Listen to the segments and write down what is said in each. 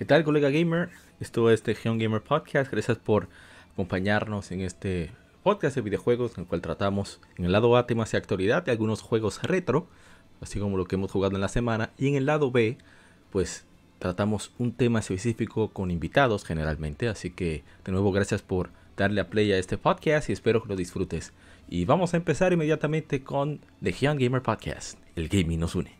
¿Qué tal, colega gamer? Esto es The Geon Gamer Podcast. Gracias por acompañarnos en este podcast de videojuegos en el cual tratamos en el lado A temas de actualidad de algunos juegos retro, así como lo que hemos jugado en la semana, y en el lado B, pues tratamos un tema específico con invitados generalmente, así que de nuevo gracias por darle a play a este podcast y espero que lo disfrutes. Y vamos a empezar inmediatamente con The Young Gamer Podcast. El gaming nos une.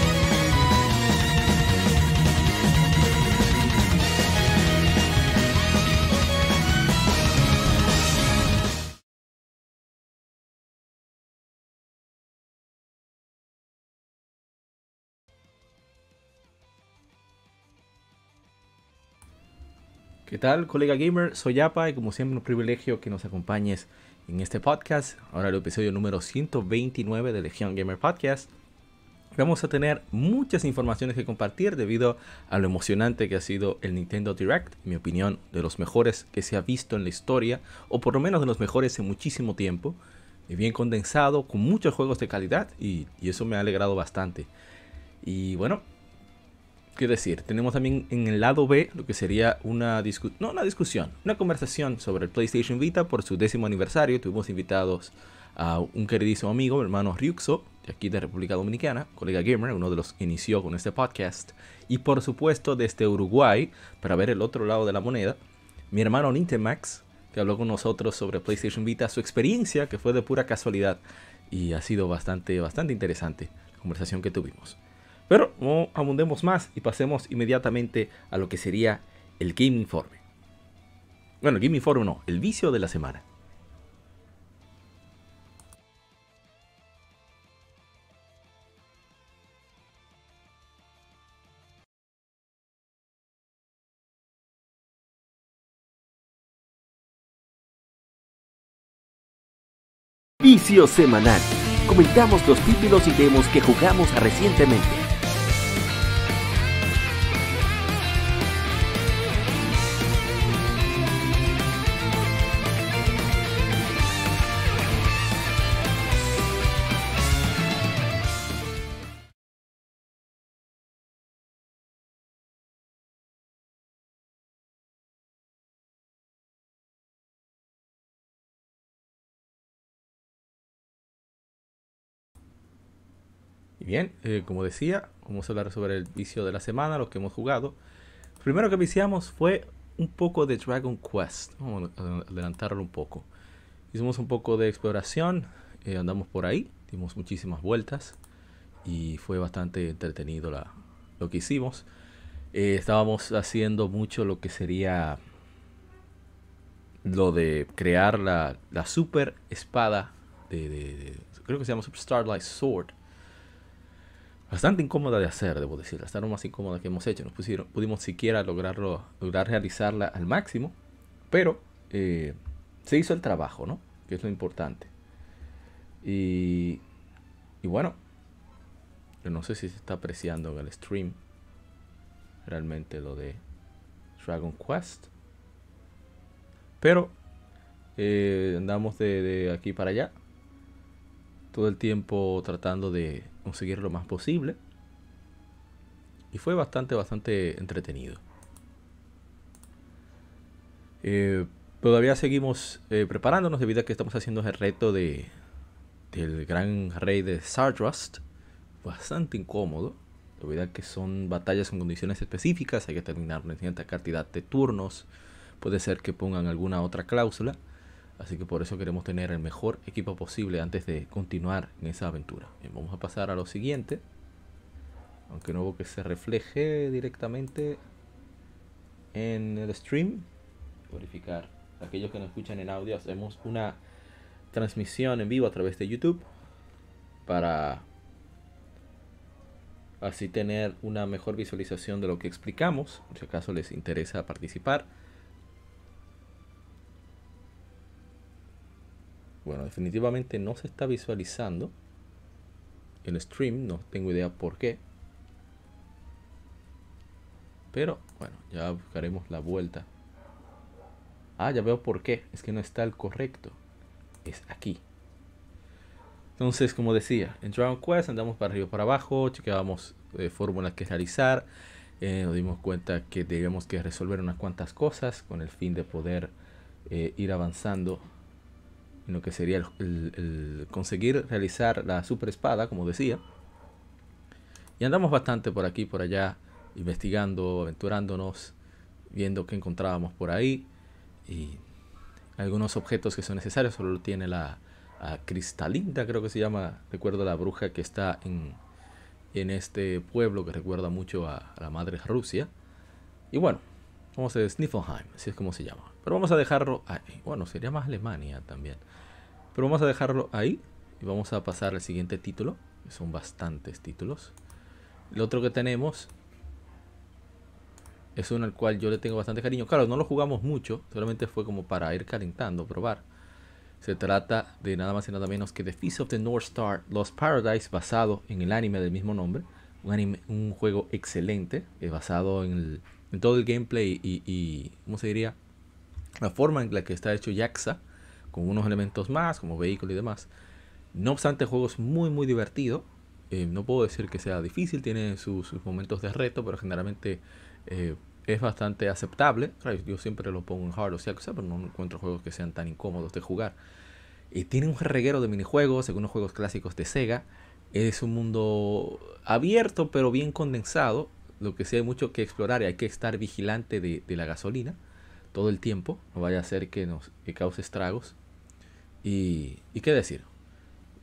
¿Qué tal, colega gamer? Soy Yapa y como siempre un privilegio que nos acompañes en este podcast. Ahora el episodio número 129 de Legion Gamer Podcast. Vamos a tener muchas informaciones que compartir debido a lo emocionante que ha sido el Nintendo Direct, en mi opinión, de los mejores que se ha visto en la historia, o por lo menos de los mejores en muchísimo tiempo. Bien condensado, con muchos juegos de calidad y, y eso me ha alegrado bastante. Y bueno, Quiero decir, tenemos también en el lado B lo que sería una discusión, no una discusión, una conversación sobre el PlayStation Vita por su décimo aniversario. Tuvimos invitados a un queridísimo amigo, mi hermano Ryuxo, de aquí de República Dominicana, colega gamer, uno de los que inició con este podcast. Y por supuesto desde Uruguay, para ver el otro lado de la moneda, mi hermano Nintemax, que habló con nosotros sobre PlayStation Vita, su experiencia, que fue de pura casualidad. Y ha sido bastante, bastante interesante la conversación que tuvimos. Pero no abundemos más y pasemos inmediatamente a lo que sería el Game Informe. Bueno, el Game Informe no, el vicio de la semana. Vicio semanal. Comentamos los títulos y demos que jugamos recientemente. Y bien, eh, como decía, vamos a hablar sobre el vicio de la semana, lo que hemos jugado. Primero que viciamos fue un poco de Dragon Quest. Vamos a adelantarlo un poco. Hicimos un poco de exploración, eh, andamos por ahí, dimos muchísimas vueltas y fue bastante entretenido la, lo que hicimos. Eh, estábamos haciendo mucho lo que sería lo de crear la, la super espada de, de, de, creo que se llama Super Starlight Sword bastante incómoda de hacer, debo decir, hasta lo más incómoda que hemos hecho. No pusieron, pudimos siquiera lograrlo, lograr realizarla al máximo, pero eh, se hizo el trabajo, ¿no? Que es lo importante. Y, y bueno, yo no sé si se está apreciando en el stream realmente lo de Dragon Quest, pero eh, andamos de, de aquí para allá todo el tiempo tratando de conseguir lo más posible. Y fue bastante, bastante entretenido. Eh, todavía seguimos eh, preparándonos debido a que estamos haciendo el reto de del gran rey de Sardrust. Bastante incómodo. Debido a que son batallas en condiciones específicas. Hay que terminar una cierta cantidad de turnos. puede ser que pongan alguna otra cláusula. Así que por eso queremos tener el mejor equipo posible antes de continuar en esa aventura. vamos a pasar a lo siguiente. Aunque no que se refleje directamente en el stream. Verificar. Aquellos que nos escuchan en audio, hacemos una transmisión en vivo a través de YouTube para así tener una mejor visualización de lo que explicamos, si acaso les interesa participar. Bueno, definitivamente no se está visualizando el stream, no tengo idea por qué. Pero bueno, ya buscaremos la vuelta. Ah, ya veo por qué. Es que no está el correcto. Es aquí. Entonces, como decía, en Dragon Quest andamos para arriba para abajo, chequeábamos eh, fórmulas que realizar, eh, nos dimos cuenta que debemos que resolver unas cuantas cosas con el fin de poder eh, ir avanzando en lo que sería el, conseguir realizar la super espada, como decía. Y andamos bastante por aquí, por allá, investigando, aventurándonos, viendo qué encontrábamos por ahí. Y algunos objetos que son necesarios, solo lo tiene la, Cristalinda, creo que se llama, recuerdo la bruja que está en, en este pueblo que recuerda mucho a, la madre Rusia. Y bueno, vamos a decir Sniffelheim, así es como se llama. Pero vamos a dejarlo ahí. Bueno, sería más Alemania también. Pero vamos a dejarlo ahí y vamos a pasar al siguiente título, son bastantes títulos. El otro que tenemos es uno al cual yo le tengo bastante cariño. Claro, no lo jugamos mucho, solamente fue como para ir calentando, probar. Se trata de nada más y nada menos que The Feast of the North Star Lost Paradise, basado en el anime del mismo nombre. Un, anime, un juego excelente, eh, basado en, todo el gameplay y, y, ¿cómo se diría? La forma en la que está hecho Yaxa, con unos elementos más, como vehículo y demás. No obstante, el juego es muy, muy divertido. Eh, no puedo decir que sea difícil, tiene sus, momentos de reto, pero generalmente eh, es bastante aceptable. Yo siempre lo pongo en hard o sea, pero no encuentro juegos que sean tan incómodos de jugar. Y tiene un reguero de minijuegos, según los juegos clásicos de Sega. Es un mundo abierto, pero bien condensado. Lo que sí hay mucho que explorar y hay que estar vigilante de, la gasolina todo el tiempo. No vaya a ser que nos cause estragos. Y, y qué decir,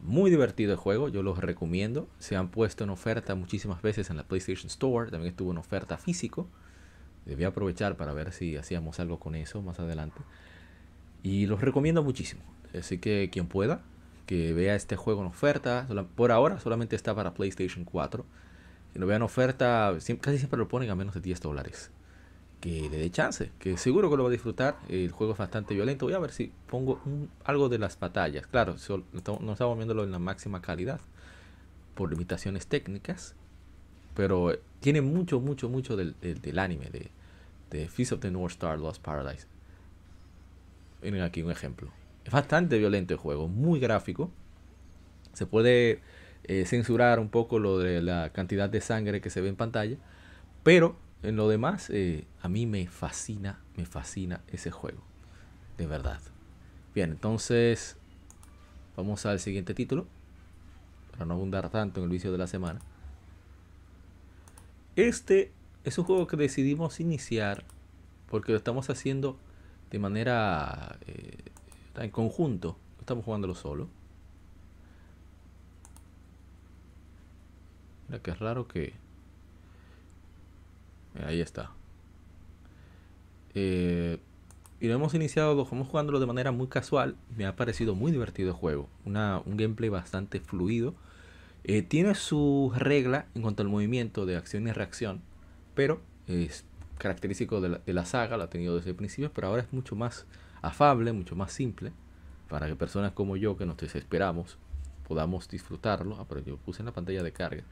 muy divertido el juego, yo los recomiendo. Se han puesto en oferta muchísimas veces en la PlayStation Store. También estuvo en oferta físico. Debí aprovechar para ver si hacíamos algo con eso más adelante. Y los recomiendo muchísimo. Así que quien pueda, que vea este juego en oferta. Por ahora solamente está para PlayStation 4. Que lo vean oferta, casi siempre lo ponen a menos de 10 dólares. Que le dé chance, que seguro que lo va a disfrutar. El juego es bastante violento. Voy a ver si pongo algo de las batallas. Claro, no estamos viéndolo en la máxima calidad por limitaciones técnicas. Pero tiene mucho, mucho, mucho del, del anime, de, de Feast of the North Star Lost Paradise. Miren aquí un ejemplo. Es bastante violento el juego, muy gráfico. Se puede eh, censurar un poco lo de la cantidad de sangre que se ve en pantalla. Pero en lo demás, eh, a mí me fascina, me fascina ese juego. De verdad. Bien, entonces vamos al siguiente título. Para no abundar tanto en el vicio de la semana. Este es un juego que decidimos iniciar porque lo estamos haciendo de manera eh, en conjunto. No estamos jugándolo solo. Mira que es raro que... Eh, ahí está. Eh, y lo hemos iniciado, lo estamos jugándolo de manera muy casual. Me ha parecido muy divertido el juego. Una, un gameplay bastante fluido. tiene su regla en cuanto al movimiento de acción y reacción pero es característico de la, saga, lo ha tenido desde el principio, pero ahora es mucho más afable, mucho más simple, para que personas como yo que nos desesperamos podamos disfrutarlo. Ah, pero yo puse en la pantalla de carga.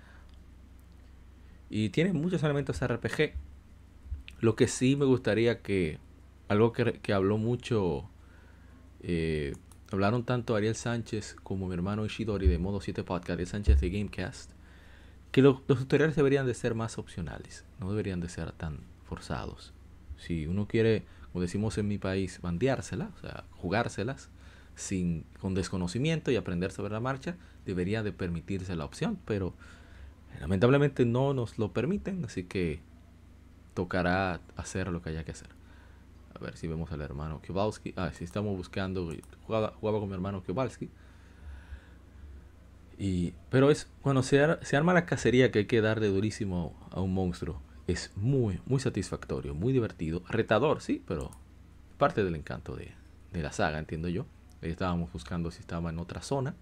Y tiene muchos elementos RPG. Lo que sí me gustaría que, algo que, habló mucho, eh, hablaron tanto Ariel Sánchez como mi hermano Ishidori de Modo 7 Podcast, Ariel Sánchez de Gamecast, que los tutoriales deberían de ser más opcionales, no deberían de ser tan forzados. Si uno quiere, como decimos en mi país, bandeárselas, o sea, jugárselas sin, con desconocimiento y aprender sobre la marcha, debería de permitirse la opción, pero lamentablemente no nos lo permiten, así que tocará hacer lo que haya que hacer. A ver si vemos al hermano Kowalski. Ah, si estamos buscando. Jugaba, jugaba con mi hermano Kowalski. Y, pero es cuando se, se arma la cacería que hay que darle durísimo a un monstruo. Es muy, muy satisfactorio, muy divertido. Retador, sí, pero parte del encanto de, de la saga, entiendo yo. Estábamos buscando si estaba en otra zona.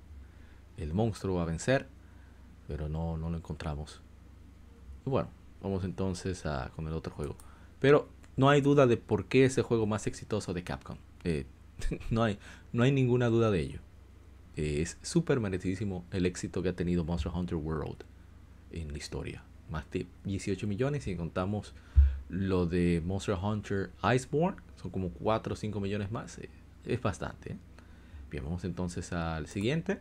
El monstruo a vencer. Pero no, no lo encontramos. Y bueno, vamos entonces a, con el otro juego. Pero no hay duda de por qué es el juego más exitoso de Capcom. Eh, no, hay, no hay ninguna duda de ello. Eh, es súper merecidísimo el éxito que ha tenido Monster Hunter World en la historia. Más de 18 millones y contamos lo de Monster Hunter Iceborne, son como 4 o 5 millones más. Eh, es bastante. Bien, vamos entonces al siguiente.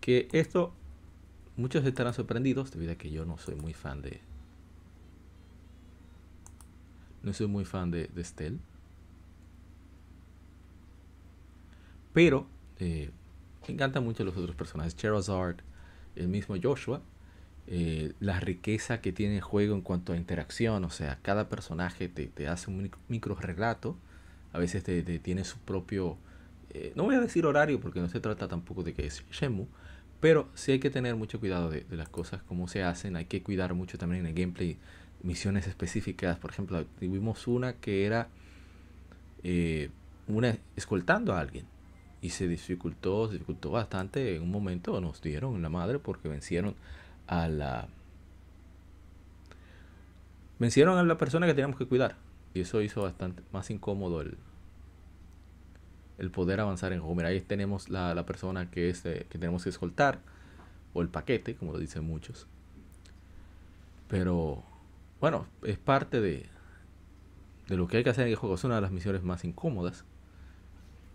Que esto, muchos estarán sorprendidos debido a que yo no soy muy fan de... No soy muy fan de, de. Pero eh, me encantan mucho los otros personajes. Charizard, el mismo Joshua. Eh, la riqueza que tiene el juego en cuanto a interacción. O sea, cada personaje te, te hace un micro relato. A veces te, te tiene su propio... Eh, no voy a decir horario porque no se trata tampoco de que es Shemu. Pero sí hay que tener mucho cuidado de, de las cosas, cómo se hacen. Hay que cuidar mucho también en el gameplay misiones específicas. Por ejemplo, tuvimos una que era eh, una escoltando a alguien y se dificultó, se dificultó bastante. En un momento nos dieron la madre porque vencieron a la vencieron a la persona que teníamos que cuidar y eso hizo bastante más incómodo el, el poder avanzar en Homer. Ahí tenemos la, la persona que, es, que tenemos que escoltar o el paquete, como lo dicen muchos. Pero bueno, es parte de, de lo que hay que hacer en el juego. Es una de las misiones más incómodas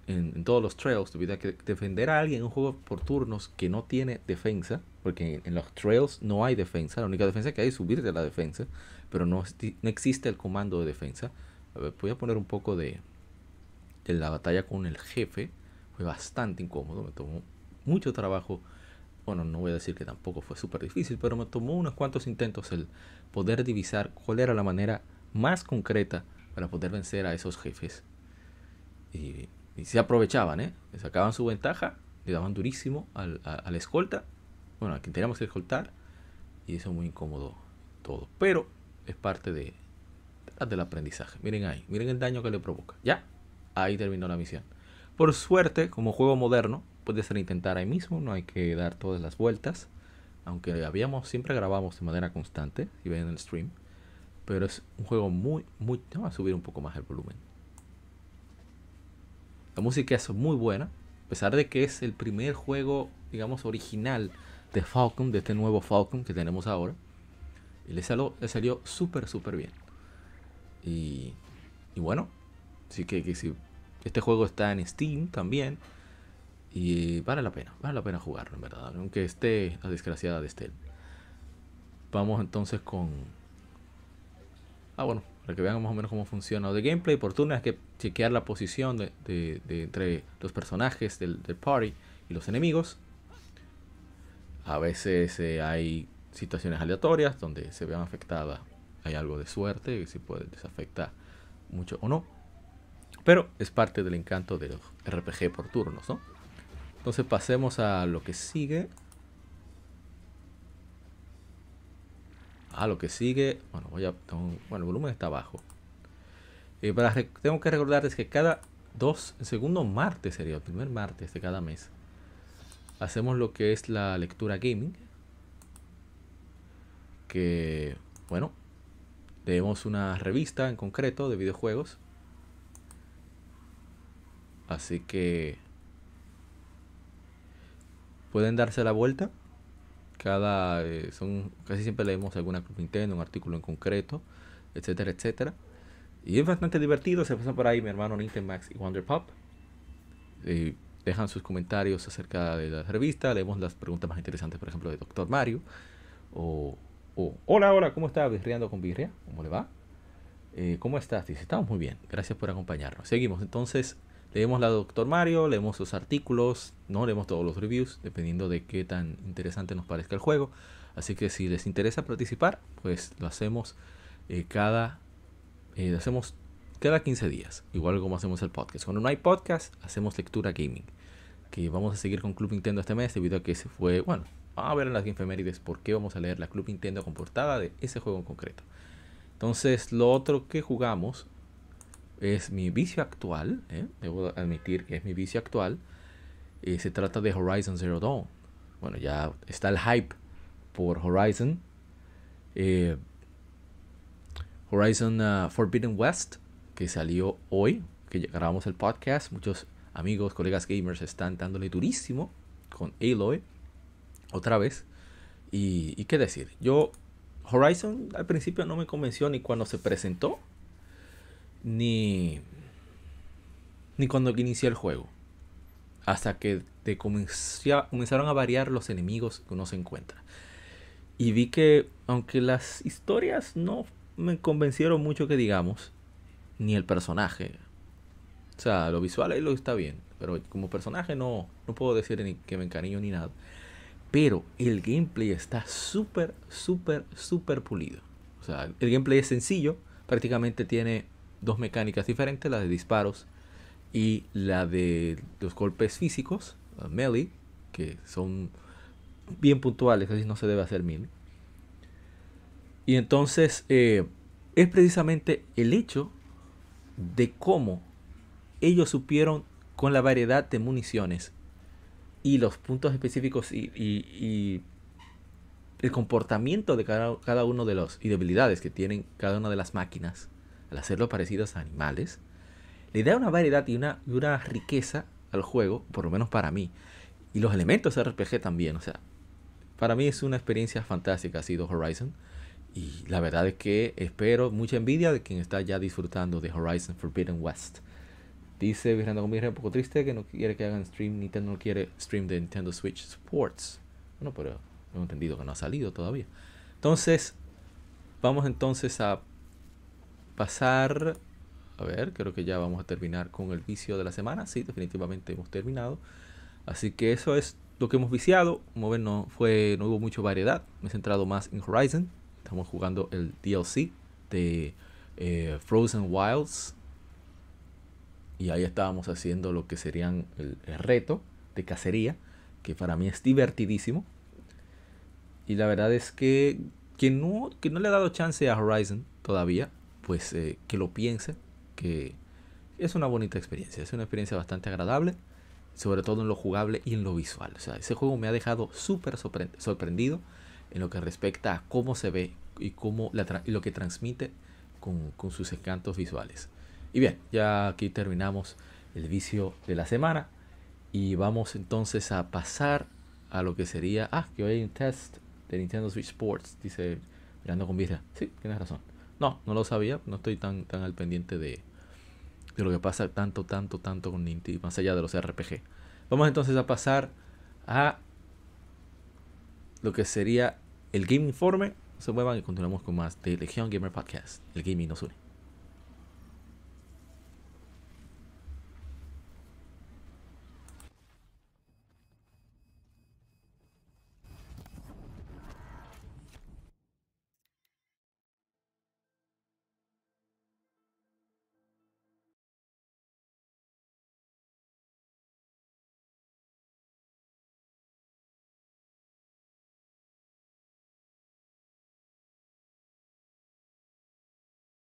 en, todos los trails. Debido que defender a alguien en un juego por turnos que no tiene defensa, porque en, los trails no hay defensa. La única defensa que hay es subir de la defensa, pero no, no existe el comando de defensa. Voy a poner un poco de, de la batalla con el jefe. Fue bastante incómodo, me tomó mucho trabajo bueno, no voy a decir que tampoco fue súper difícil, pero me tomó unos cuantos intentos el poder divisar cuál era la manera más concreta para poder vencer a esos jefes. Y, se aprovechaban, ¿eh? Sacaban su ventaja, le daban durísimo al, a, la escolta, bueno, a quien teníamos que escoltar, y eso muy incómodo todo. Pero es parte de, del aprendizaje. Miren ahí, miren el daño que le provoca. Ya, ahí terminó la misión. Por suerte, como juego moderno, puede ser intentar ahí mismo, no hay que dar todas las vueltas. Aunque habíamos, siempre grabamos de manera constante, si ven en el stream. Pero es un juego muy, muy... Vamos a subir un poco más el volumen. La música es muy buena, a pesar de que es el primer juego, digamos, original de Falcon, de este nuevo Falcon que tenemos ahora. Y le salió, le salió súper, súper bien. Y, y bueno, así que, que si este juego está en Steam también. Y vale la pena, vale la pena jugarlo, en verdad. Aunque esté la desgraciada de Estel. Vamos entonces con. Ah, bueno, para que vean más o menos cómo funciona. de gameplay por turno es que chequear la posición de, de, entre los personajes del, del, party y los enemigos. A veces eh, hay situaciones aleatorias donde se vean afectadas. Hay algo de suerte que si puede desafectar mucho o no. Pero es parte del encanto de los RPG por turnos, ¿no? Entonces pasemos a lo que sigue. A lo que sigue. Bueno, voy a. Bueno, el volumen está bajo. Eh, para, tengo que recordarles que cada dos. El segundo martes sería el primer martes de cada mes. Hacemos lo que es la lectura gaming. Que. Bueno. Leemos una revista en concreto de videojuegos. Así que pueden darse la vuelta. Cada, eh, son, casi siempre leemos alguna Club Nintendo, un artículo en concreto, etcétera, etcétera. Y es bastante divertido. Se pasan por ahí mi hermano Max y Wonder Pop. Dejan sus comentarios acerca de la revista. Leemos las preguntas más interesantes, por ejemplo, de Doctor Mario. O, hola, hola, ¿cómo está? Virreando con Virrea. ¿Cómo le va? Eh, ¿Cómo estás? Dice, estamos muy bien. Gracias por acompañarnos. Seguimos entonces Leemos la Doctor Mario, leemos sus artículos, no leemos todos los reviews, dependiendo de qué tan interesante nos parezca el juego. Así que si les interesa participar, pues lo hacemos eh, cada. Eh, hacemos cada 15 días, igual como hacemos el podcast. Cuando no hay podcast, hacemos lectura gaming. Que vamos a seguir con Club Nintendo este mes debido a que se fue, bueno, vamos a ver en las efemérides por qué vamos a leer la Club Nintendo con portada de ese juego en concreto. Entonces, lo otro que jugamos es mi vicio actual, ¿eh? debo admitir que es mi vicio actual. Eh, se trata de Horizon Zero Dawn. Bueno, ya está el hype por Horizon. Eh, Horizon uh, Forbidden West, que salió hoy, que grabamos el podcast. Muchos amigos, colegas gamers están dándole durísimo con Aloy otra vez. Y, y, qué decir, yo Horizon al principio no me convenció ni cuando se presentó, ni, ni cuando inicié el juego. Hasta que te comenzaron a variar los enemigos que uno se encuentra. Y vi que, aunque las historias no me convencieron mucho que digamos, ni el personaje. O sea, lo visual ahí lo está bien, pero como personaje no, no puedo decir ni que me encariño ni nada. Pero el gameplay está súper, súper, súper pulido. O sea, el gameplay es sencillo, prácticamente tiene dos mecánicas diferentes, la de disparos y la de los golpes físicos, melee, que son bien puntuales, así no se debe hacer mil. Y entonces eh, es precisamente el hecho de cómo ellos supieron con la variedad de municiones y los puntos específicos y, el comportamiento de cada, cada, uno de los y debilidades que tienen cada una de las máquinas al hacerlo parecidos a animales, le da una variedad y una, riqueza al juego, por lo menos para mí. Y los elementos RPG también, o sea, para mí es una experiencia fantástica ha sido Horizon. Y la verdad es que espero mucha envidia de quien está ya disfrutando de Horizon Forbidden West. Dice Virando con un poco triste que no quiere que hagan stream, Nintendo no quiere stream de Nintendo Switch Sports. Bueno, pero he entendido que no ha salido todavía. Entonces, vamos entonces a pasar. A ver, creo que ya vamos a terminar con el vicio de la semana. Sí, definitivamente hemos terminado. Así que eso es lo que hemos viciado. Como ven, no, fue, no hubo mucha variedad. Me he centrado más en Horizon. Estamos jugando el DLC de eh, Frozen Wilds. Y ahí estábamos haciendo lo que serían el, reto de cacería. Que para mí es divertidísimo. Y la verdad es que quien no, que no le ha dado chance a Horizon todavía, pues eh, que lo piense. Que es una bonita experiencia. Es una experiencia bastante agradable sobre todo en lo jugable y en lo visual. O sea, ese juego me ha dejado súper sorprendido en lo que respecta a cómo se ve y, cómo lo que transmite con, con, sus encantos visuales. Y bien, ya aquí terminamos el vicio de la semana y vamos entonces a pasar a lo que sería, ah, que hoy hay un test de Nintendo Switch Sports, dice mirando con birra. Sí, tienes razón. No, no lo sabía, no estoy tan, tan al pendiente de, de lo que pasa tanto, tanto, tanto con Nintendo, más allá de los RPG. Vamos entonces a pasar a lo que sería el Game Informe. Se muevan y continuamos con más de Legion Gamer Podcast. El gaming nos une.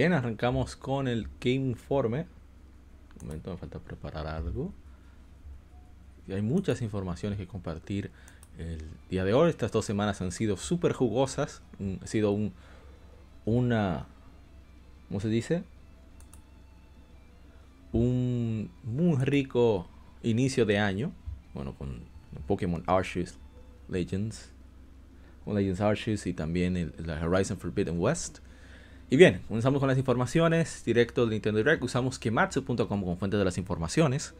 Bien, arrancamos con el Game Informe. Un momento, me falta preparar algo. Y hay muchas informaciones que compartir el día de hoy. Estas dos semanas han sido súper jugosas. Ha sido un, una, ¿cómo se dice? Un muy rico inicio de año. Bueno, con Pokémon Arceus Legends. Con Legends Arceus y también el, el Horizon Forbidden West. Y bien, comenzamos con las informaciones directo de Nintendo Direct. Usamos kematsu.com como fuente de las informaciones.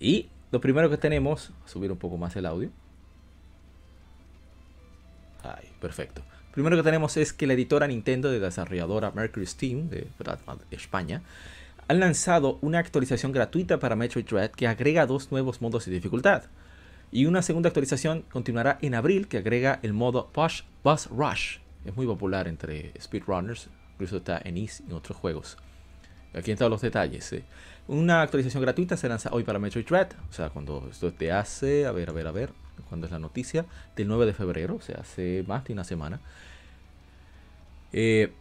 Y lo primero que tenemos, subir un poco más el audio. Ay, perfecto. Primero que tenemos es que la editora Nintendo de desarrolladora Mercury Steam de España han lanzado una actualización gratuita para Metroid Dread que agrega dos nuevos modos de dificultad. Y una segunda actualización continuará en abril que agrega el modo Push Bus Rush. Es muy popular entre speedrunners, incluso está en Ease y en otros juegos. Aquí están los detalles. ¿eh? Una actualización gratuita se lanza hoy para Metroid Dread. O sea, cuando esto te hace, a ver, a ver, a ver, cuando es la noticia, del 9 de febrero, o sea, hace más de una semana. Eh,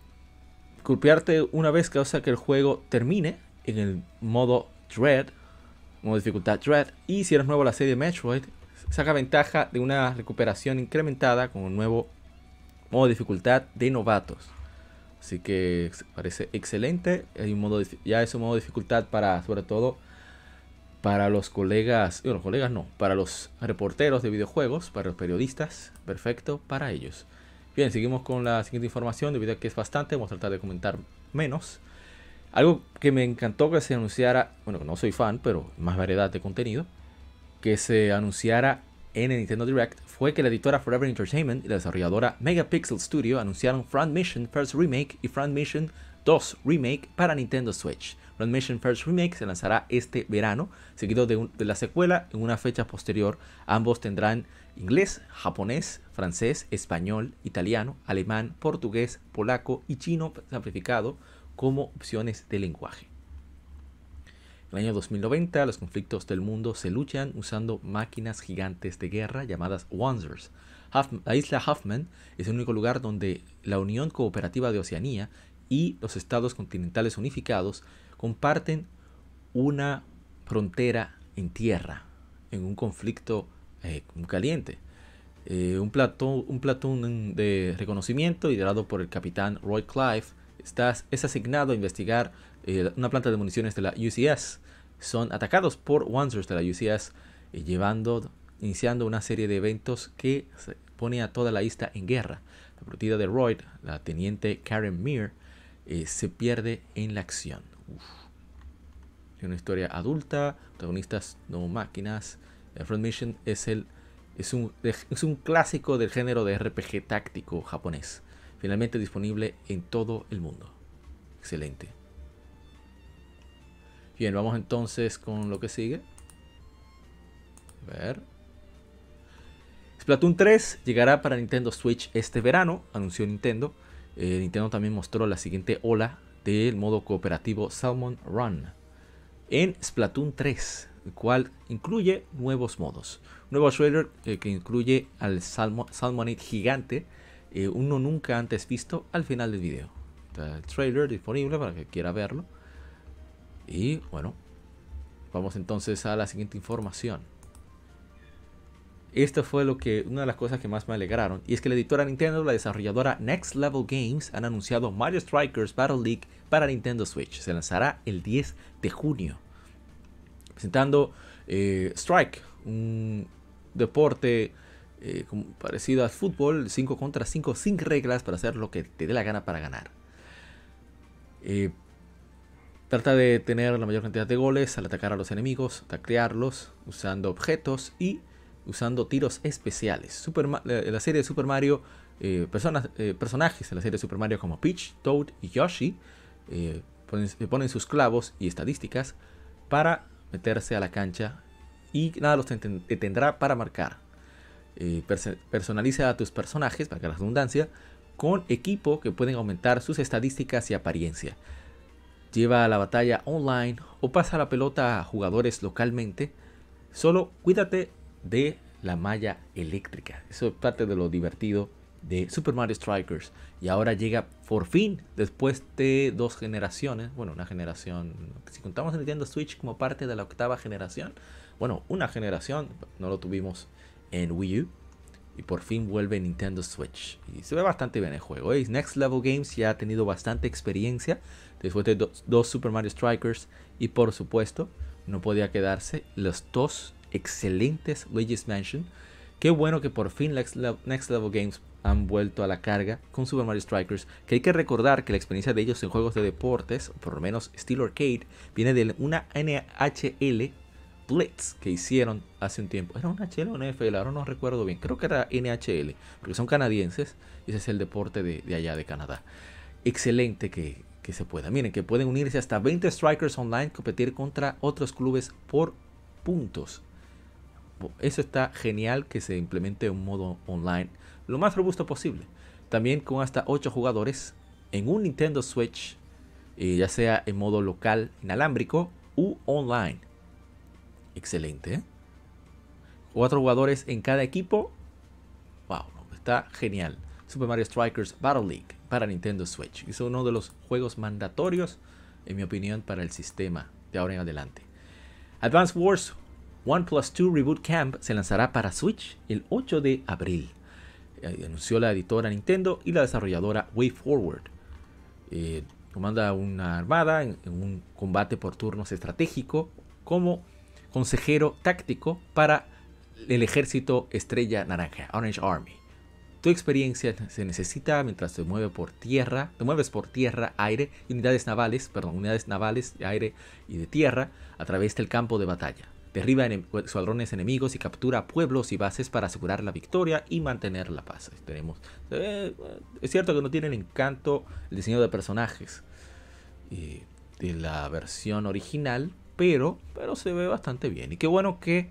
una vez causa que el juego termine en el modo Dread, modo dificultad Dread. Y si eres nuevo a la serie Metroid, saca ventaja de una recuperación incrementada con un nuevo modo de dificultad de novatos. Así que parece excelente. Hay un modo ya es un modo de dificultad para, sobre todo, para los colegas, bueno, colegas no, para los reporteros de videojuegos, para los periodistas, perfecto para ellos. Bien, seguimos con la siguiente información, debido a que es bastante, vamos a tratar de comentar menos. Algo que me encantó que se anunciara, bueno, no soy fan, pero más variedad de contenido, que se anunciara en el Nintendo Direct fue que la editora Forever Entertainment y la desarrolladora Megapixel Studio anunciaron Front Mission First Remake y Front Mission 2 Remake para Nintendo Switch. Front Mission First Remake se lanzará este verano, seguido de, la secuela en una fecha posterior. Ambos tendrán inglés, japonés, francés, español, italiano, alemán, portugués, polaco y chino amplificado como opciones de lenguaje. En el año 2090, los conflictos del mundo se luchan usando máquinas gigantes de guerra llamadas Wanzers. la isla Huffman es el único lugar donde la Unión Cooperativa de Oceanía y los estados continentales unificados comparten una frontera en tierra, en un conflicto eh, caliente. Eh, un, platón, un platón de reconocimiento liderado por el capitán Roy Clive está, es asignado a investigar eh, una planta de municiones de la UCS, son atacados por Wanzers de la UCS, eh, llevando, iniciando una serie de eventos que pone a toda la isla en guerra. La prometida de Roy, la teniente Karen Meir, eh, se pierde en la acción. Es una historia adulta, protagonistas no máquinas. Front Mission es, el, es, un, es un clásico del género de RPG táctico japonés, finalmente disponible en todo el mundo. Excelente. Bien, vamos entonces con lo que sigue. A ver. Splatoon 3 llegará para Nintendo Switch este verano, anunció Nintendo. Eh, Nintendo también mostró la siguiente ola del modo cooperativo Salmon Run en Splatoon 3, el cual incluye nuevos modos. Nuevo trailer eh, que incluye al Salmonite gigante, eh, uno nunca antes visto al final del video. El trailer disponible para que quiera verlo. Y bueno, vamos entonces a la siguiente información. Esto fue lo que una de las cosas que más me alegraron y es que la editora Nintendo, la desarrolladora Next Level Games han anunciado Mario Strikers Battle League para Nintendo Switch. Se lanzará el 10 de junio, presentando eh, Strike, un deporte eh, parecido al fútbol, 5 contra 5 sin reglas para hacer lo que te dé la gana para ganar. Eh, Trata de tener la mayor cantidad de goles al atacar a los enemigos, taclearlos, usando objetos y usando tiros especiales. Super, la serie de Super Mario, eh, personas, eh, personajes de la serie de Super Mario como Peach, Toad y Yoshi eh, ponen, sus clavos y estadísticas para meterse a la cancha y nada los detendrá para marcar. personaliza a tus personajes, para que la redundancia, con equipo que pueden aumentar sus estadísticas y apariencia lleva a la batalla online o pasa la pelota a jugadores localmente, solo cuídate de la malla eléctrica. Eso es parte de lo divertido de Super Mario Strikers. Y ahora llega por fin, después de dos generaciones, bueno, una generación, si contamos Nintendo Switch como parte de la octava generación, bueno, una generación, no lo tuvimos en Wii U. Y por fin vuelve Nintendo Switch. Y se ve bastante bien el juego. ¿eh? Next Level Games ya ha tenido bastante experiencia después de dos Super Mario Strikers y por supuesto no podía quedarse los dos excelentes Luigi's Mansion. Qué bueno que por fin Next Level, Games han vuelto a la carga con Super Mario Strikers, que hay que recordar que la experiencia de ellos en juegos de deportes, por lo menos Steel Arcade, viene de una NHL Blitz que hicieron hace un tiempo. ¿Era una NHL o una NFL? Ahora no recuerdo bien. Creo que era NHL, porque son canadienses y ese es el deporte de, allá de Canadá. Excelente que, que se pueda. Miren, que pueden unirse hasta 20 Strikers online, competir contra otros clubes por puntos. Eso está genial que se implemente un modo online lo más robusto posible. También con hasta 8 jugadores en un Nintendo Switch, eh, ya sea en modo local inalámbrico u online. Excelente. ¿eh? Cuatro jugadores en cada equipo. Wow, está genial. Super Mario Strikers Battle League para Nintendo Switch. Es uno de los juegos mandatorios, en mi opinión, para el sistema de ahora en adelante. Advance Wars One Plus 2 Reboot Camp se lanzará para Switch el 8 de abril. Eh, anunció la editora Nintendo y la desarrolladora WayForward. Eh, comanda una armada en, un combate por turnos estratégico como consejero táctico para el ejército Estrella Naranja, Orange Army. Tu experiencia se necesita mientras te mueves por tierra, te mueves por tierra, aire y unidades navales, perdón, unidades navales de aire y de tierra a través del campo de batalla. Derriba escuadrones enemigos y captura pueblos y bases para asegurar la victoria y mantener la paz. Tenemos, eh, es cierto que no tienen encanto el diseño de personajes eh, de la versión original, pero, pero se ve bastante bien. Y qué bueno que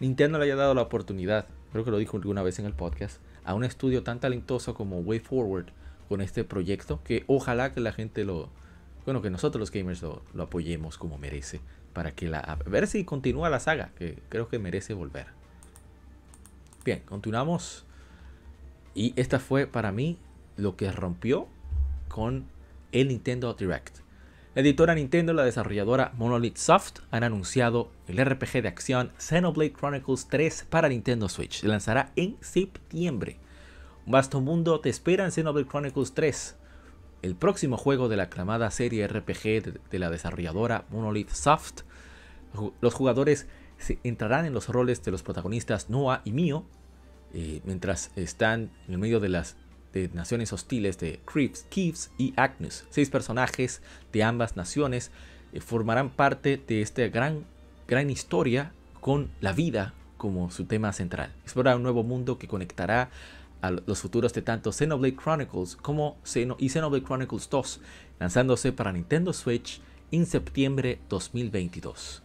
Nintendo le haya dado la oportunidad, creo que lo dijo alguna vez en el podcast, a un estudio tan talentoso como Way Forward con este proyecto, que ojalá que la gente lo, bueno, que nosotros los gamers lo, lo apoyemos como merece para que la a ver si continúa la saga, que creo que merece volver. Bien, continuamos. Y esta fue para mí lo que rompió con el Nintendo Direct. La editora Nintendo y la desarrolladora Monolith Soft han anunciado el RPG de acción Xenoblade Chronicles 3 para Nintendo Switch. Se lanzará en septiembre. Un vasto mundo te espera en Xenoblade Chronicles 3 el próximo juego de la aclamada serie RPG de, la desarrolladora Monolith Soft. Los jugadores se entrarán en los roles de los protagonistas Noah y Mio, eh, mientras están en el medio de las naciones hostiles de Creeps, Keeves y Agnus. Seis personajes de ambas naciones eh, formarán parte de esta gran, gran historia con la vida como su tema central. Explorar un nuevo mundo que conectará a los futuros de tanto Xenoblade Chronicles como y Xenoblade Chronicles 2, lanzándose para Nintendo Switch en septiembre 2022.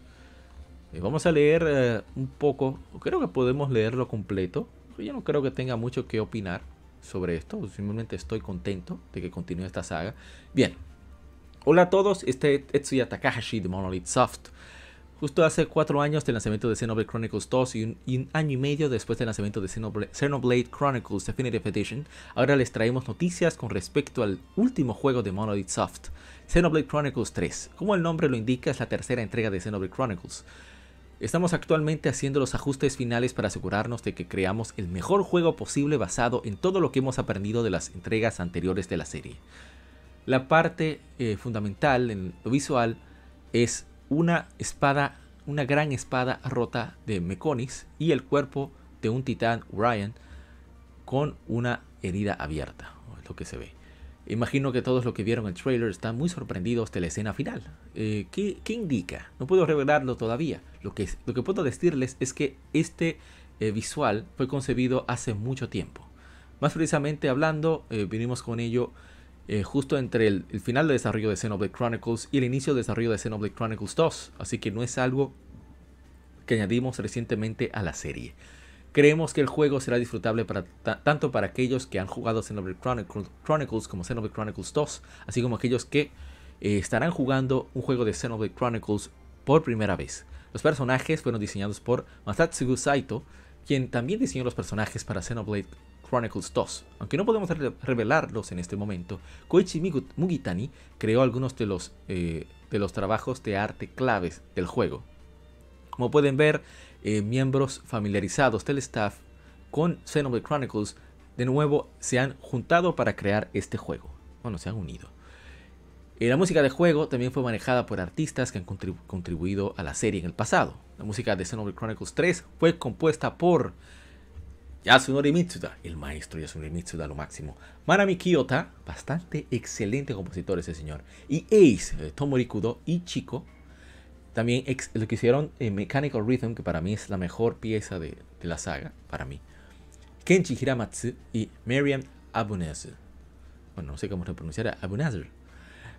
Eh, vamos a leer eh, un poco, creo que podemos leerlo completo. Yo no creo que tenga mucho que opinar sobre esto, simplemente estoy contento de que continúe esta saga. Bien, hola a todos, este es Tetsuya Takahashi de Monolith Soft. Justo hace cuatro años del lanzamiento de Xenoblade Chronicles 2 y un, año y medio después del lanzamiento de Xenoblade, Chronicles Definitive Edition, ahora les traemos noticias con respecto al último juego de Monolith Soft, Xenoblade Chronicles 3. Como el nombre lo indica, es la tercera entrega de Xenoblade Chronicles. Estamos actualmente haciendo los ajustes finales para asegurarnos de que creamos el mejor juego posible basado en todo lo que hemos aprendido de las entregas anteriores de la serie. La parte eh, fundamental en lo visual es una espada, una gran espada rota de Meconis y el cuerpo de un titán Ryan con una herida abierta, es lo que se ve. Imagino que todos los que vieron el trailer están muy sorprendidos de la escena final. Eh, ¿qué, indica? No puedo revelarlo todavía. Lo que, lo que puedo decirles es que este eh, visual fue concebido hace mucho tiempo. Más precisamente hablando, eh, vinimos con ello justo entre el, final de desarrollo de Xenoblade Chronicles y el inicio de desarrollo de Xenoblade Chronicles 2, así que no es algo que añadimos recientemente a la serie. Creemos que el juego será disfrutable para tanto para aquellos que han jugado Xenoblade Chronicles, como Xenoblade Chronicles 2, así como aquellos que eh, estarán jugando un juego de Xenoblade Chronicles por primera vez. Los personajes fueron diseñados por Masatsugu Saito, quien también diseñó los personajes para Xenoblade Chronicles 2. Aunque no podemos revelarlos en este momento, Koichi Mugitani creó algunos de los, eh, de los trabajos de arte claves del juego. Como pueden ver, eh, miembros familiarizados del staff con Xenoblade Chronicles de nuevo se han juntado para crear este juego. Bueno, se han unido. Eh, la música de juego también fue manejada por artistas que han contribuido a la serie en el pasado. La música de Xenoblade Chronicles 3 fue compuesta por Yasunori Mitsuda, el maestro Yasunori Mitsuda, lo máximo. Manami Kiyota, bastante excelente compositor ese señor. Y Ace, eh, Tomori Kudo y Chico, también lo que hicieron en Mechanical Rhythm, que para mí es la mejor pieza de, la saga, para mí. Kenji Hiramatsu y Marian Abunazur. Bueno, no sé cómo se pronunciará, Abunazur.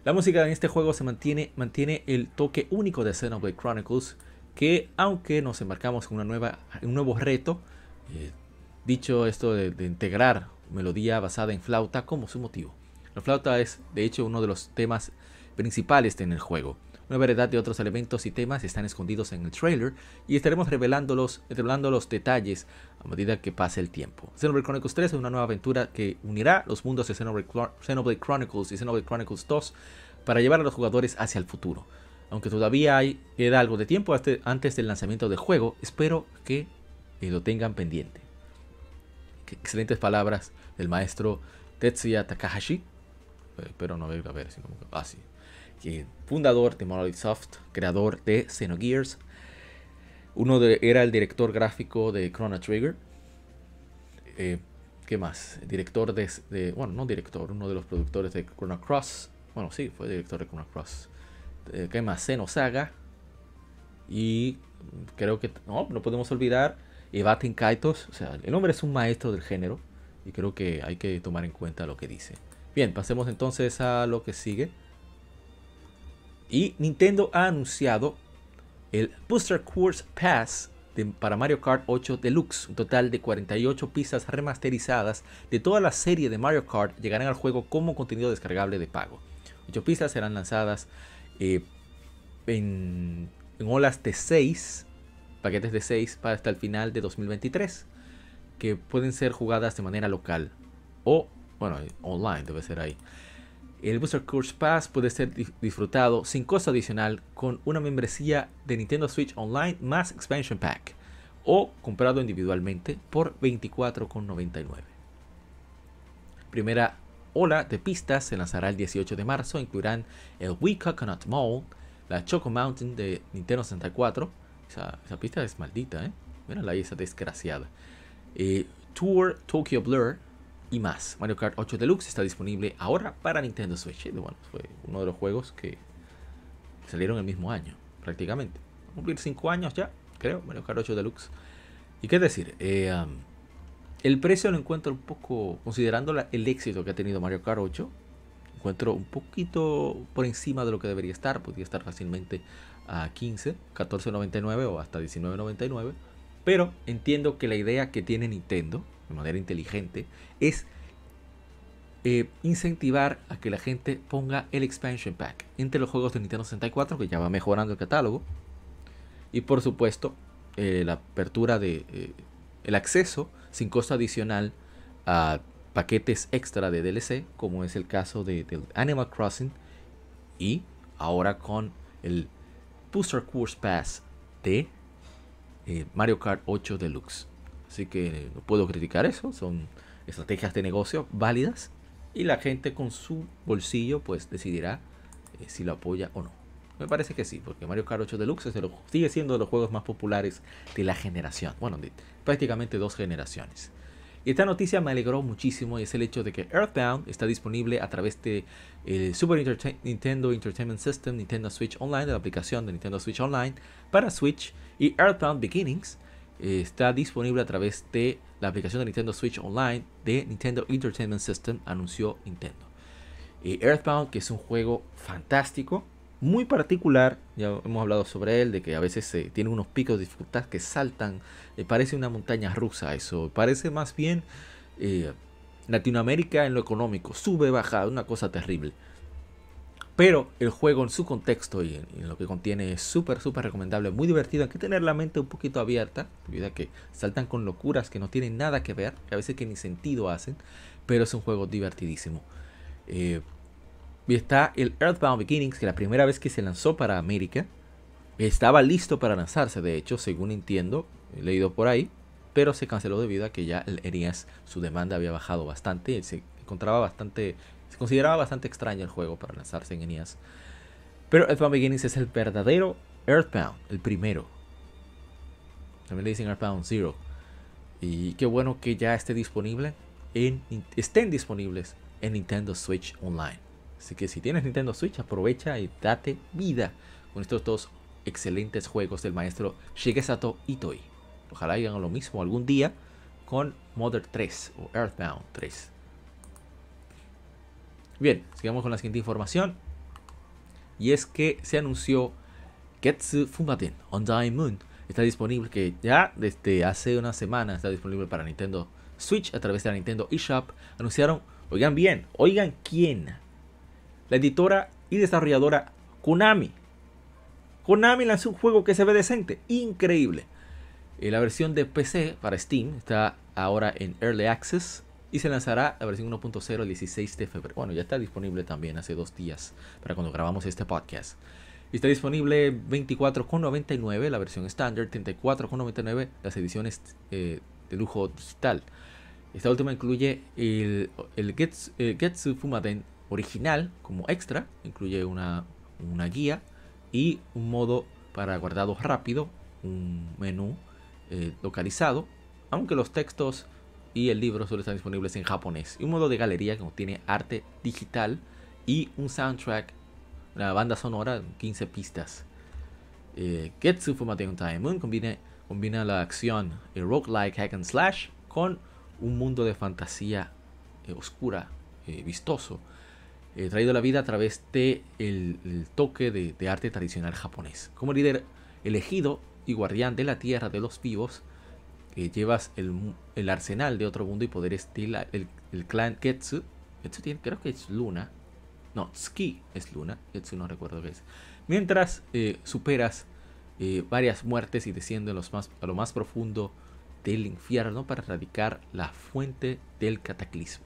La música en este juego se mantiene, mantiene el toque único de Xenoblade Chronicles, que aunque nos embarcamos en una nueva, un nuevo reto, eh, dicho esto de, integrar melodía basada en flauta como su motivo. La flauta es de hecho uno de los temas principales en el juego. Una variedad de otros elementos y temas están escondidos en el trailer y estaremos revelándolos, revelando los detalles a medida que pase el tiempo. Xenoblade Chronicles 3 es una nueva aventura que unirá los mundos de Xenoblade Chronicles y Xenoblade Chronicles 2 para llevar a los jugadores hacia el futuro. Aunque todavía hay, queda algo de tiempo antes del lanzamiento del juego, espero que eh, lo tengan pendiente excelentes palabras del maestro Tetsuya Takahashi. Eh, pero no ver, a ver, sino ah, fundador de Monolith Soft, creador de Xenogears. Uno era el director gráfico de Chrono Trigger. Eh, ¿Qué más? Director de, Bueno, no director, uno de los productores de Chrono Cross. Bueno, sí, fue director de Chrono Cross. Eh, ¿Qué más? Xenosaga. Y creo que no, no podemos olvidar Evaten Kaitos, o sea, el hombre es un maestro del género y creo que hay que tomar en cuenta lo que dice. Bien, pasemos entonces a lo que sigue. Y Nintendo ha anunciado el Booster Course Pass para Mario Kart 8 Deluxe. Un total de 48 pistas remasterizadas de toda la serie de Mario Kart llegarán al juego como contenido descargable de pago. 8 pistas serán lanzadas eh, en, en olas de 6 paquetes de 6 para hasta el final de 2023, que pueden ser jugadas de manera local o, bueno, online debe ser ahí. El Booster Course Pass puede ser disfrutado sin costo adicional con una membresía de Nintendo Switch Online más Expansion Pack o comprado individualmente por 24,99. Primera ola de pistas se lanzará el 18 de marzo, incluirán el Wii Coconut Mall, la Choco Mountain de Nintendo 64, esa, pista es maldita, ¿eh? Mírala ahí, esa desgraciada. Eh, Tour Tokyo Blur y más. Mario Kart 8 Deluxe está disponible ahora para Nintendo Switch. Bueno, fue uno de los juegos que salieron el mismo año, prácticamente. Va a cumplir 5 años ya, creo, Mario Kart 8 Deluxe. Y qué decir, eh, um, el precio lo encuentro un poco, considerando el éxito que ha tenido Mario Kart 8, encuentro un poquito por encima de lo que debería estar. Podría estar fácilmente a 15, 14.99 o hasta 19.99. Pero entiendo que la idea que tiene Nintendo, de manera inteligente, es eh, incentivar a que la gente ponga el expansion pack entre los juegos de Nintendo 64, que ya va mejorando el catálogo. Y por supuesto, eh, la apertura de eh, el acceso sin costo adicional a paquetes extra de DLC, como es el caso de, del Animal Crossing. Y ahora con el Booster Course Pass de Mario Kart 8 Deluxe. Así que no puedo criticar eso, son estrategias de negocio válidas y la gente con su bolsillo pues decidirá eh, si lo apoya o no. Me parece que sí, porque Mario Kart 8 Deluxe sigue siendo de los juegos más populares de la generación. Bueno, prácticamente dos generaciones. Y esta noticia me alegró muchísimo y es el hecho de que Earthbound está disponible a través de el Super Nintendo Entertainment System, Nintendo Switch Online, de la aplicación de Nintendo Switch Online para Switch. Y Earthbound Beginnings eh, está disponible a través de la aplicación de Nintendo Switch Online de Nintendo Entertainment System, anunció Nintendo. Y Earthbound, que es un juego fantástico, muy particular, ya hemos hablado sobre él, de que a veces eh, tiene unos picos de dificultad que saltan, eh, parece una montaña rusa eso, parece más bien eh, Latinoamérica en lo económico, sube, baja, una cosa terrible. Pero el juego en su contexto y en, lo que contiene es súper, súper recomendable, muy divertido. Hay que tener la mente un poquito abierta, debido que saltan con locuras que no tienen nada que ver, que a veces que ni sentido hacen, pero es un juego divertidísimo. Y está el Earthbound Beginnings, que la primera vez que se lanzó para América, estaba listo para lanzarse, de hecho, según entiendo, he leído por ahí, pero se canceló debido a que ya el ENIAS, su demanda había bajado bastante, se encontraba bastante, consideraba bastante extraño el juego para lanzarse en ENIAS. Pero Earthbound Beginnings es el verdadero Earthbound, el primero. También le dicen Earthbound Zero. Y qué bueno que ya esté disponible en, estén disponibles en Nintendo Switch Online. Así que si tienes Nintendo Switch, aprovecha y date vida con estos dos excelentes juegos del maestro Shigesato Itoi. Ojalá hagan lo mismo algún día con Mother 3 o Earthbound 3. Bien, sigamos con la siguiente información. Y es que se anunció Getsu Fumaten on Moon. Está disponible, que ya desde hace una semana está disponible para Nintendo Switch a través de la Nintendo eShop. Anunciaron, oigan bien, oigan quién. La editora y desarrolladora Konami. Konami lanzó un juego que se ve decente, increíble. Eh, la versión de PC para Steam está ahora en Early Access y se lanzará la versión 1.0 el 16 de febrero. Bueno, ya está disponible también hace dos días para cuando grabamos este podcast. Está disponible 24,99 la versión estándar, 34,99 las ediciones eh, de lujo digital. Esta última incluye el, el Getsu, Fumaden original como extra, incluye una, una guía y un modo para guardado rápido, un menú eh, localizado, aunque los textos y el libro solo están disponibles en japonés. Y un modo de galería que contiene arte digital y un soundtrack, una banda sonora, 15 pistas. Eh, Getsu Fumaten Time combina, combina la acción el roguelike hack and slash con un mundo de fantasía eh, oscura, eh, vistoso, traído a la vida a través de el, toque de, de, arte tradicional japonés. Como líder elegido y guardián de la tierra de los vivos, llevas el, arsenal de otro mundo y poderes de el, el, clan. Getsu tiene, creo que es Luna. No, Tsuki es Luna. Getsu no recuerdo qué es. Mientras eh, superas eh, varias muertes y desciendes a lo más profundo del infierno para erradicar la fuente del cataclismo.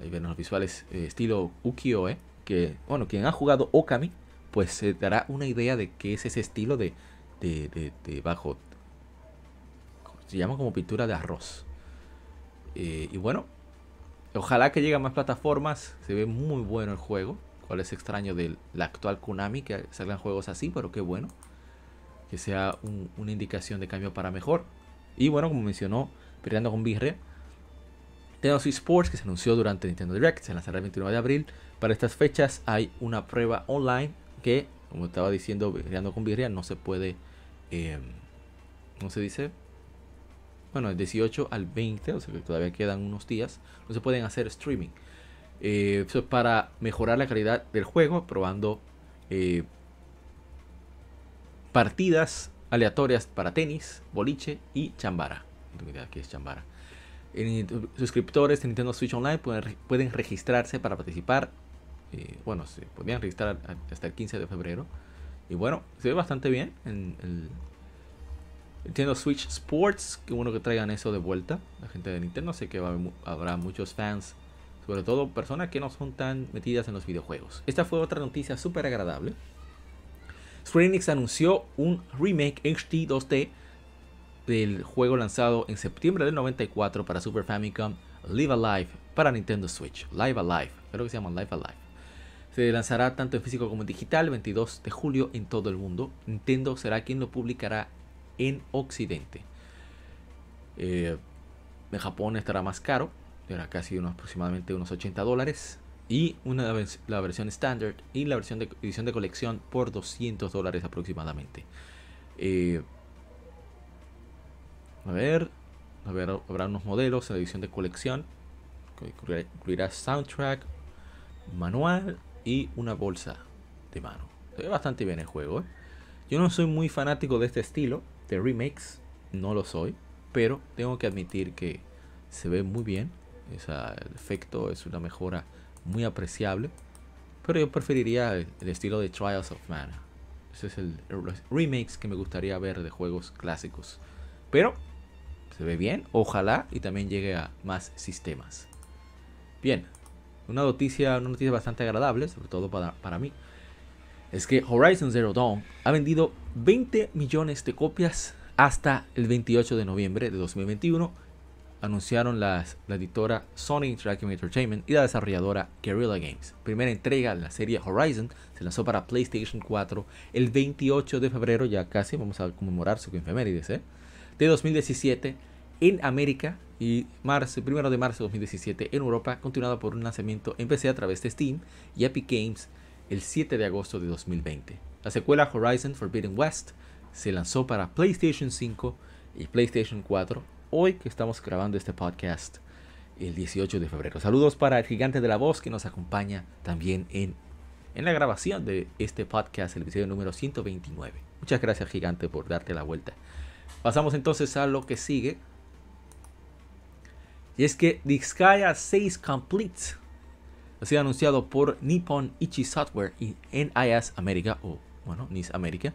Ahí ven los visuales eh, estilo ukiyo-e. Que, bueno, quien ha jugado Okami, pues se dará una idea de qué es ese estilo de, de, de, de bajo se llama como pintura de arroz. Eh, y bueno, ojalá que llegue a más plataformas. Se ve muy bueno el juego. Cuál es extraño de la actual Konami que salgan juegos así, pero qué bueno. Que sea una indicación de cambio para mejor. Y bueno, como mencionó, peleando con Birre. Tenemos Sports que se anunció durante Nintendo Direct, se lanzará el 29 de abril. Para estas fechas hay una prueba online que, como estaba diciendo, peleando con Birria, no se puede, eh, ¿cómo se dice? Bueno, el 18 al 20, o sea que todavía quedan unos días, no se pueden hacer streaming. Eh, eso es para mejorar la calidad del juego, probando eh, partidas aleatorias para tenis, boliche y chambara. Qué es chambara. Suscriptores de Nintendo Switch Online pueden, registrarse para participar. Eh, bueno, se podrían registrar hasta el 15 de febrero. Y bueno, se ve bastante bien en el Nintendo Switch Sports, que bueno que traigan eso de vuelta. La gente de Nintendo, sé que habrá muchos fans, sobre todo personas que no son tan metidas en los videojuegos. Esta fue otra noticia súper agradable. Square Enix anunció un remake HD 2D del juego lanzado en septiembre del 94 para Super Famicom Live Alive para Nintendo Switch. Live Alive, creo que se llama Live Alive. Se lanzará tanto en físico como en digital el 22 de julio en todo el mundo. Nintendo será quien lo publicará en Occidente. Eh, en Japón estará más caro, será casi unos, aproximadamente unos 80 dólares. Y una, la versión estándar y la versión de edición de colección por 200 dólares aproximadamente. Eh, a ver, a ver, habrá unos modelos en la edición de colección. Que incluirá soundtrack, manual y una bolsa de mano. Se ve bastante bien el juego. ¿eh? Yo no soy muy fanático de este estilo de remakes, no lo soy, pero tengo que admitir que se ve muy bien. el efecto es una mejora muy apreciable. Pero yo preferiría el, estilo de Trials of Mana. Ese es el, remakes que me gustaría ver de juegos clásicos. Pero se ve bien, ojalá y también llegue a más sistemas. Bien, una noticia, una noticia bastante agradable, sobre todo para, para mí es que Horizon Zero Dawn ha vendido 20 millones de copias hasta el 28 de noviembre de 2021. Anunciaron la editora Sony Interactive Entertainment y la desarrolladora Guerrilla Games. Primera entrega de la serie Horizon se lanzó para PlayStation 4 el 28 de febrero, ya casi vamos a conmemorar su efemérides, ¿eh? de 2017 en América y marzo, primero de marzo de 2017 en Europa, continuado por un lanzamiento en PC a través de Steam y Epic Games el 7 de agosto de 2020. La secuela Horizon Forbidden West se lanzó para PlayStation 5 y PlayStation 4 hoy que estamos grabando este podcast el 18 de febrero. Saludos para el gigante de la voz que nos acompaña también en, en la grabación de este podcast, el episodio número 129. Muchas gracias gigante por darte la vuelta. Pasamos entonces a lo que sigue. Y es que Disgaea 6 Complete ha sido anunciado por Nippon Ichi Software y NIS América, o bueno, NIS América.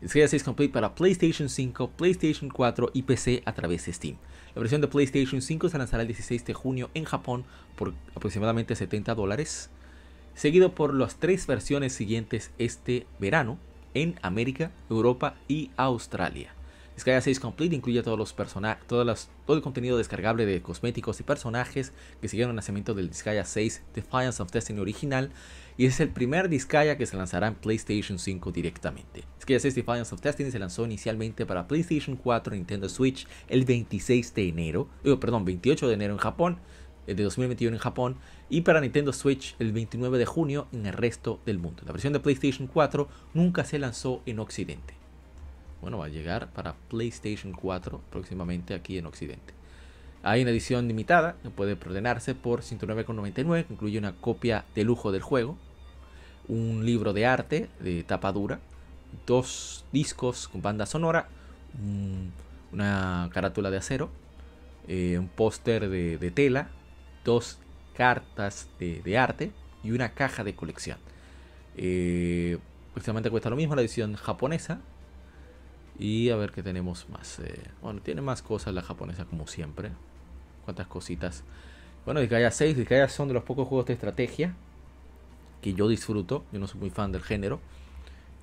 Disgaea 6 Complete para PlayStation 5, PlayStation 4 y PC a través de Steam. La versión de PlayStation 5 se lanzará el 16 de junio en Japón por aproximadamente 70 dólares, seguido por las tres versiones siguientes este verano en América, Europa y Australia. Disgaea 6 Complete incluye todos los personajes, todo el contenido descargable de cosméticos y personajes que siguieron el nacimiento del Disgaea 6 Defiance of Destiny original y es el primer Disgaea que se lanzará en PlayStation 5 directamente. Disgaea 6 Defiance of Destiny se lanzó inicialmente para PlayStation 4 y Nintendo Switch el 26 de enero, eh, perdón, 28 de enero en Japón, eh, de 2021 en Japón y para Nintendo Switch el 29 de junio en el resto del mundo. La versión de PlayStation 4 nunca se lanzó en Occidente bueno, va a llegar para PlayStation 4 próximamente aquí en Occidente. Hay una edición limitada que puede ordenarse por 109,99, que incluye una copia de lujo del juego, un libro de arte de tapa dura, dos discos con banda sonora, una carátula de acero, eh, un póster de, tela, dos cartas de, arte y una caja de colección. Eh, cuesta lo mismo la edición japonesa, y a ver qué tenemos más. Eh, bueno, tiene más cosas la japonesa como siempre. Cuántas cositas. Bueno, Disgaea 6. Disgaea son de los pocos juegos de estrategia que yo disfruto. Yo no soy muy fan del género.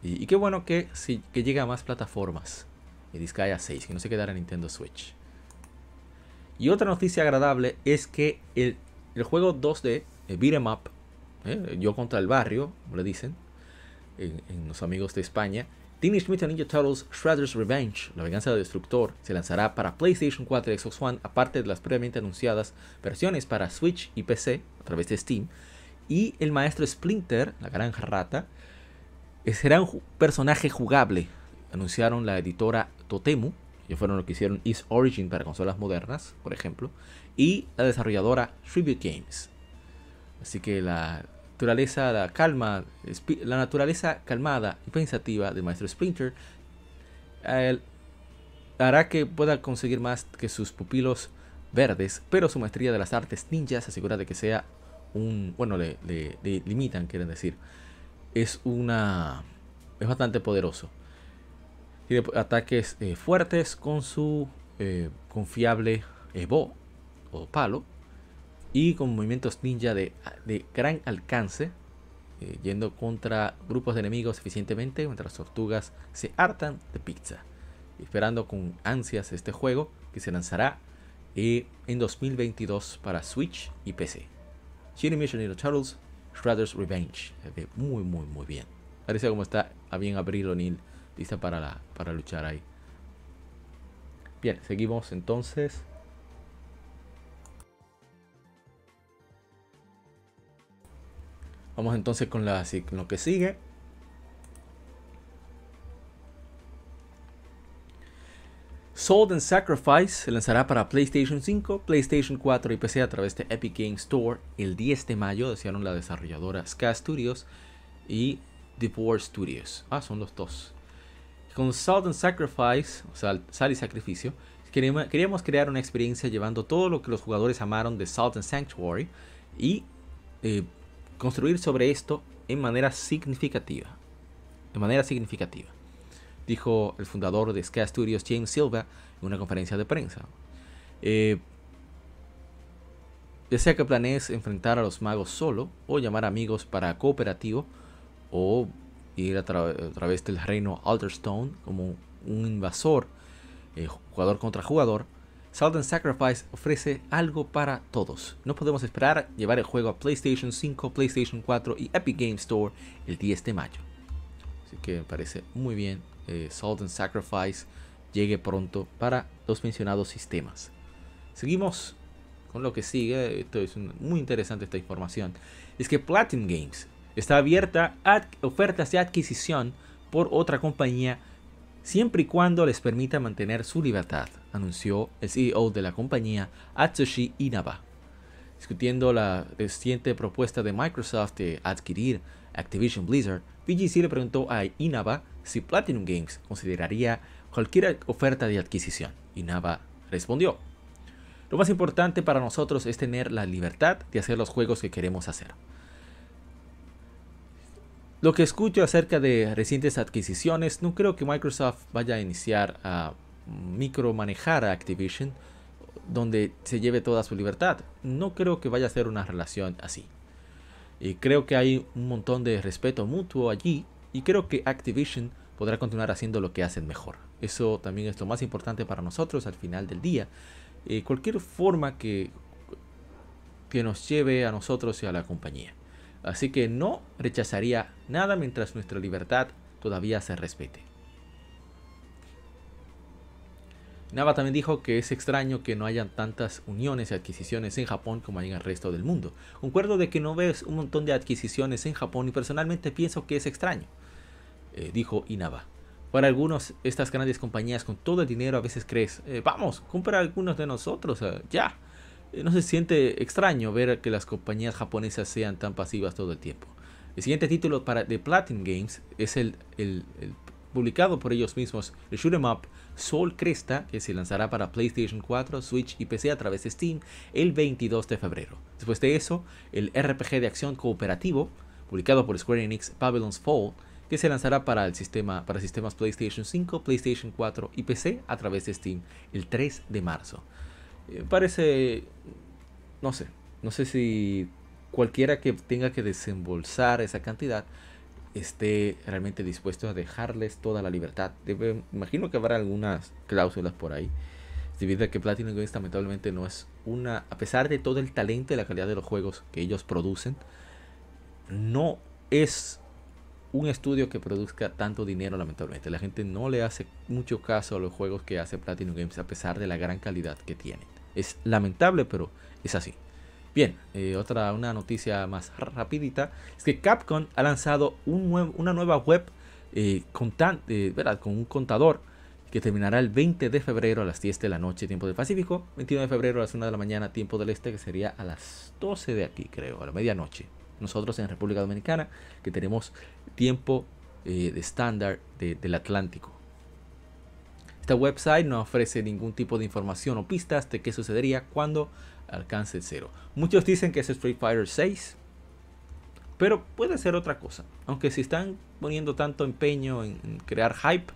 Y, qué bueno que, sí, que llega a más plataformas. Y Disgaea 6, que no se quedara en Nintendo Switch. Y otra noticia agradable es que el, el juego 2D, el Beat'em Up, eh, yo contra el barrio, como le dicen, en los amigos de España, Teenage Mutant Ninja Turtles Shredder's Revenge, la venganza del destructor, se lanzará para PlayStation 4 y Xbox One, aparte de las previamente anunciadas versiones para Switch y PC a través de Steam. Y el maestro Splinter, la granja rata, eh, será un personaje jugable. Anunciaron la editora Totemu, que fueron lo que hicieron East Origin para consolas modernas, por ejemplo, y la desarrolladora Tribute Games. Así que la naturaleza, la calma, la naturaleza calmada y pensativa del maestro Splinter hará que pueda conseguir más que sus pupilos verdes, pero su maestría de las artes ninjas asegura de que sea un, bueno, le, limitan, quieren decir, es una, es bastante poderoso. Tiene ataques eh, fuertes con su eh, confiable Evo o palo y con movimientos ninja de, gran alcance, eh, yendo contra grupos de enemigos eficientemente mientras las tortugas se hartan de pizza. Esperando con ansias este juego que se lanzará eh, en 2022 para Switch y PC. Shin Mission Ninja Turtles Shredder's Revenge. Se ve muy, muy, muy bien. Parece como está bien Abril O'Neill lista para, la, para luchar ahí. Bien, seguimos entonces. Vamos entonces con, lo que sigue. Sold and Sacrifice se lanzará para PlayStation 5, PlayStation 4 y PC a través de Epic Games Store el 10 de mayo, decían la desarrolladora Ska Studios y War Studios. Ah, son los dos. Con Sold and Sacrifice, o sea, Sal y Sacrificio, queríamos crear una experiencia llevando todo lo que los jugadores amaron de Salt and Sanctuary y eh, construir sobre esto en manera significativa. De manera significativa. Dijo el fundador de Sky Studios, James Silva, en una conferencia de prensa. Eh, desea que planees enfrentar a los magos solo o llamar amigos para cooperativo o ir a, través del reino Alterstone como un invasor, eh, jugador contra jugador, And Sacrifice ofrece algo para todos. No podemos esperar llevar el juego a PlayStation 5, PlayStation 4 y Epic Game Store el 10 de mayo. Así que me parece muy bien. Eh, Sacrifice llegue pronto para los mencionados sistemas. Seguimos con lo que sigue. Esto es muy interesante esta información. Es que Platinum Games está abierta a ofertas de adquisición por otra compañía siempre y cuando les permita mantener su libertad, anunció el CEO de la compañía Atsushi Inaba. Discutiendo la reciente propuesta de Microsoft de adquirir Activision Blizzard, PGC le preguntó a Inaba si Platinum Games consideraría cualquier oferta de adquisición. Inaba respondió, lo más importante para nosotros es tener la libertad de hacer los juegos que queremos hacer. Lo que escucho acerca de recientes adquisiciones, no creo que Microsoft vaya a iniciar a micromanejar a Activision donde se lleve toda su libertad. No creo que vaya a ser una relación así. Y creo que hay un montón de respeto mutuo allí y creo que Activision podrá continuar haciendo lo que hacen mejor. Eso también es lo más importante para nosotros al final del día. Eh, cualquier forma que, que nos lleve a nosotros y a la compañía. Así que no rechazaría nada mientras nuestra libertad todavía se respete. Nava también dijo que es extraño que no hayan tantas uniones y adquisiciones en Japón como hay en el resto del mundo. Concuerdo de que no ves un montón de adquisiciones en Japón y personalmente pienso que es extraño, eh, dijo Inaba. Para algunos, estas grandes compañías con todo el dinero a veces crees, eh, vamos, compra algunos de nosotros, eh, ya. No se siente extraño ver que las compañías japonesas sean tan pasivas todo el tiempo. El siguiente título para The Platinum Games es el, el publicado por ellos mismos, el shoot'em up Soul Cresta, que se lanzará para PlayStation 4, Switch y PC a través de Steam el 22 de febrero. Después de eso, el RPG de acción cooperativo, publicado por Square Enix, Babylon's Fall, que se lanzará para el sistema para sistemas PlayStation 5, PlayStation 4 y PC a través de Steam el 3 de marzo. Eh, parece no sé, no sé si cualquiera que tenga que desembolsar esa cantidad esté realmente dispuesto a dejarles toda la libertad. imagino que habrá algunas cláusulas por ahí. Debido a que Platinum Games lamentablemente no es una, a pesar de todo el talento y la calidad de los juegos que ellos producen, no es un estudio que produzca tanto dinero lamentablemente. La gente no le hace mucho caso a los juegos que hace Platinum Games a pesar de la gran calidad que tienen. Es lamentable, pero es así. Bien, eh, otra una noticia más rapidita es que Capcom ha lanzado una nueva web eh, eh, con un contador que terminará el 20 de febrero a las 10 de la noche, tiempo del Pacífico, 21 de febrero a las 1 de la mañana, tiempo del Este, que sería a las 12 de aquí, creo, a la medianoche. Nosotros en República Dominicana, que tenemos tiempo de estándar del Atlántico. Esta website no ofrece ningún tipo de información o pistas de qué sucedería cuando alcance cero. Muchos dicen que es Street Fighter 6, pero puede ser otra cosa. Aunque si están poniendo tanto empeño en, crear hype,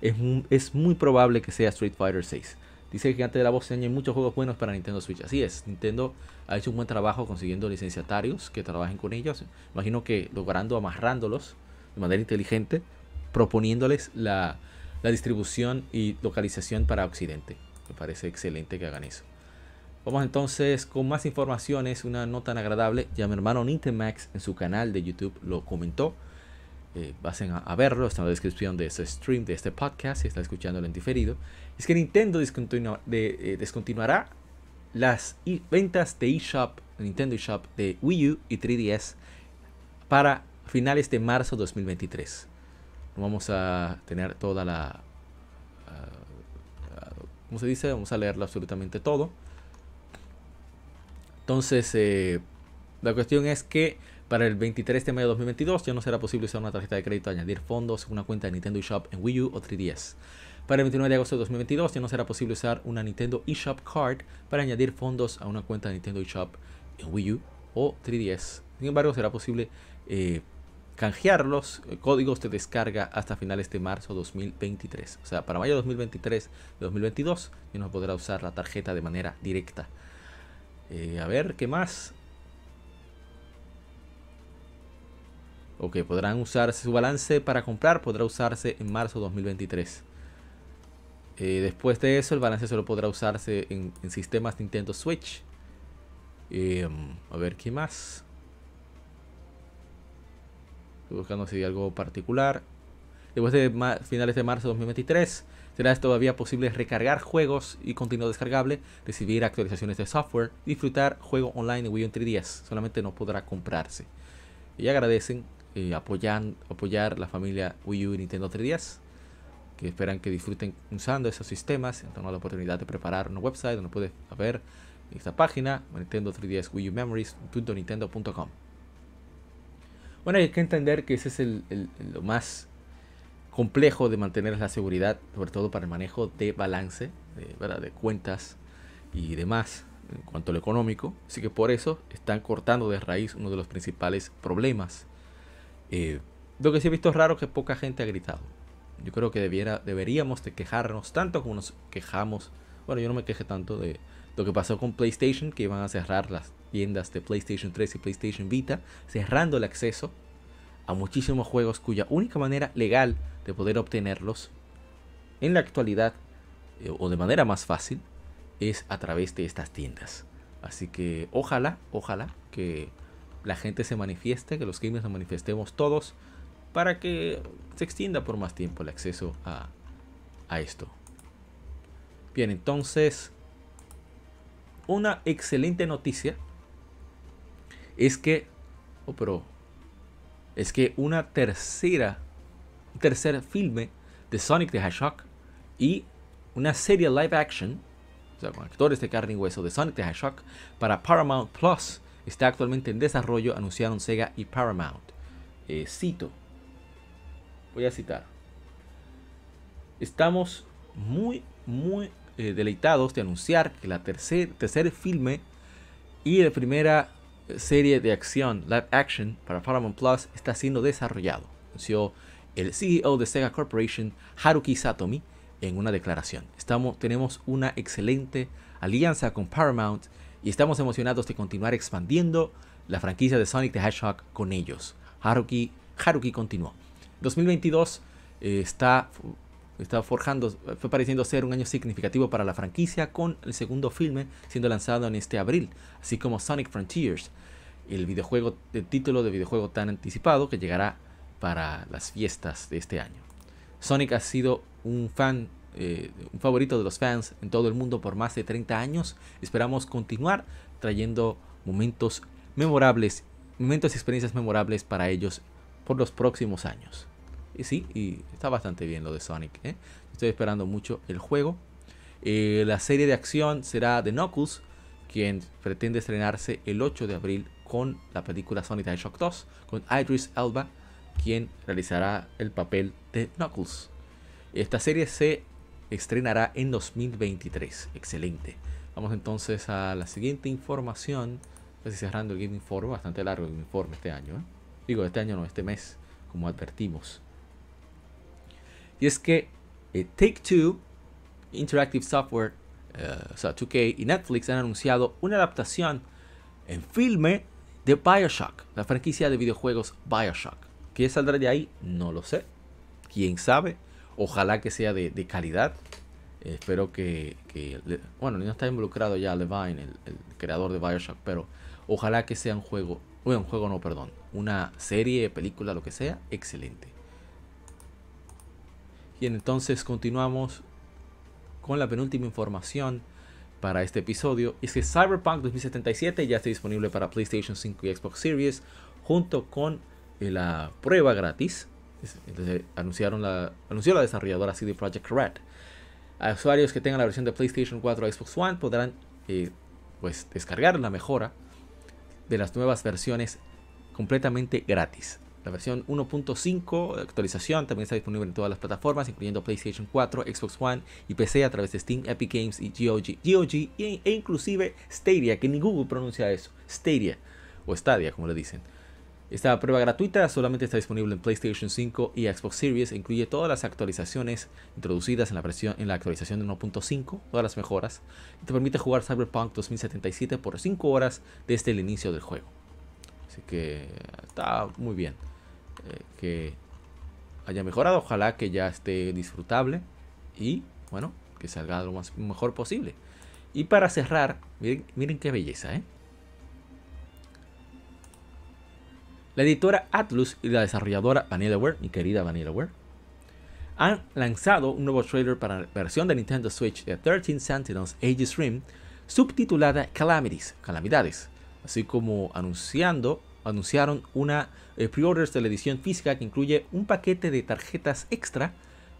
es, muy probable que sea Street Fighter 6. Dice que antes de la voz hay muchos juegos buenos para Nintendo Switch. Así es, Nintendo ha hecho un buen trabajo consiguiendo licenciatarios que trabajen con ellos. Imagino que logrando amarrándolos de manera inteligente, proponiéndoles la distribución y localización para Occidente. Me parece excelente que hagan eso. Vamos entonces con más informaciones, una nota tan agradable. Ya mi hermano Nintemax en su canal de YouTube lo comentó. Eh, a, verlo, está en la descripción de este stream, de este podcast, si está escuchando en diferido. Es que Nintendo eh, descontinuará las ventas de eShop, Nintendo eShop de Wii U y 3DS para finales de marzo 2023. Vamos a tener toda la... Uh, ¿Cómo se dice? Vamos a leerlo absolutamente todo. Entonces, eh, la cuestión es que para el 23 de mayo de 2022 ya no será posible usar una tarjeta de crédito añadir fondos en una cuenta de Nintendo eShop en Wii U o 3DS. Para el 29 de agosto de 2022 ya no será posible usar una Nintendo eShop Card para añadir fondos a una cuenta de Nintendo eShop en Wii U o 3DS. Sin embargo, será posible eh, canjear los eh, códigos de descarga hasta finales de marzo 2023. O sea, para mayo 2023 de 2022 ya no podrá usar la tarjeta de manera directa. Eh, a ver, ¿qué más? Ok, podrán usarse su balance para comprar, podrá usarse en marzo 2023. Eh, después de eso, el balance solo podrá usarse en, sistemas Nintendo Switch. Em, a ver, ¿qué más? Estoy buscando si hay algo particular. Después de finales de marzo de 2023, será todavía posible recargar juegos y contenido descargable, recibir actualizaciones de software, disfrutar juego online en Wii U en 3DS. Solamente no podrá comprarse. Y agradecen eh, apoyar la familia Wii U y Nintendo 3DS, que esperan que disfruten usando esos sistemas. Entonces, la oportunidad de preparar una website donde puedes ver esta página, Nintendo 3DS Wii U Memories.nintendo.com. Bueno, hay que entender que ese es el, lo más complejo de mantener la seguridad, sobre todo para el manejo de balance, de, de cuentas y demás en cuanto a lo económico. Así que por eso están cortando de raíz uno de los principales problemas eh, lo que sí he visto es raro que poca gente ha gritado. Yo creo que debiera, deberíamos de quejarnos tanto como nos quejamos. Bueno, yo no me queje tanto de lo que pasó con PlayStation, que iban a cerrar las tiendas de PlayStation 3 y PlayStation Vita, cerrando el acceso a muchísimos juegos cuya única manera legal de poder obtenerlos en la actualidad eh, o de manera más fácil es a través de estas tiendas. Así que ojalá, ojalá que la gente se manifieste, que los gamers nos manifestemos todos para que se extienda por más tiempo el acceso a, esto. Bien, entonces, una excelente noticia es que, oh, pero es que una tercera, un tercer filme de Sonic the Hedgehog y una serie live action, o sea, con actores de carne y hueso de Sonic the Hedgehog para Paramount Plus está actualmente en desarrollo, anunciaron Sega y Paramount. Eh, cito, voy a citar. Estamos muy, muy eh, deleitados de anunciar que la tercer, tercer filme y la primera serie de acción live action para Paramount Plus está siendo desarrollado, anunció el CEO de Sega Corporation, Haruki Satomi, en una declaración. Estamos, tenemos una excelente alianza con Paramount y estamos emocionados de continuar expandiendo la franquicia de Sonic the Hedgehog con ellos. Haruki, Haruki continuó. 2022 eh, está, está forjando, fue pareciendo ser un año significativo para la franquicia con el segundo filme siendo lanzado en este abril, así como Sonic Frontiers, el videojuego, el título de videojuego tan anticipado que llegará para las fiestas de este año. Sonic ha sido un fan eh, un favorito de los fans en todo el mundo por más de 30 años. Esperamos continuar trayendo momentos memorables, momentos y experiencias memorables para ellos por los próximos años. Y sí, y está bastante bien lo de Sonic. ¿eh? Estoy esperando mucho el juego. Eh, la serie de acción será de Knuckles, quien pretende estrenarse el 8 de abril con la película Sonic the Hedgehog 2, con Idris Elba, quien realizará el papel de Knuckles. Esta serie se estrenará en 2023. Excelente. Vamos entonces a la siguiente información. Estoy cerrando el Game Informe, bastante largo el informe este año. ¿eh? Digo, este año no, este mes, como advertimos. Y es que eh, Take Two, Interactive Software, eh, o sea, 2K y Netflix han anunciado una adaptación en filme de Bioshock, la franquicia de videojuegos Bioshock. ¿Qué saldrá de ahí? No lo sé. ¿Quién sabe? Ojalá que sea de, calidad. espero que, bueno, no está involucrado ya Levine, el, creador de Bioshock, pero ojalá que sea un juego, bueno, un juego no, perdón, una serie, película, lo que sea, excelente. Y entonces continuamos con la penúltima información para este episodio. Es que Cyberpunk 2077 ya está disponible para PlayStation 5 y Xbox Series junto con eh, la prueba gratis entonces anunciaron la, anunció la desarrolladora CD Projekt Red. A usuarios que tengan la versión de PlayStation 4 o Xbox One podrán eh, pues, descargar la mejora de las nuevas versiones completamente gratis. La versión 1.5 de actualización también está disponible en todas las plataformas, incluyendo PlayStation 4, Xbox One y PC a través de Steam, Epic Games y GOG, GOG e, e inclusive Stadia, que ni Google pronuncia eso, Stadia o Stadia como le dicen. Esta prueba gratuita solamente está disponible en PlayStation 5 y Xbox Series. Incluye todas las actualizaciones introducidas en la, versión, en la actualización de 1.5, todas las mejoras. Y te permite jugar Cyberpunk 2077 por 5 horas desde el inicio del juego. Así que está muy bien eh, que haya mejorado. Ojalá que ya esté disfrutable y bueno, que salga lo más mejor posible. Y para cerrar, miren, miren qué belleza, ¿eh? La editora Atlus y la desarrolladora Vanillaware, mi querida Vanillaware, han lanzado un nuevo trailer para la versión de Nintendo Switch de 13 Sentinels Aegis Rim, subtitulada Calamities, Calamidades, así como anunciando, anunciaron una eh, pre-orders de la edición física que incluye un paquete de tarjetas extra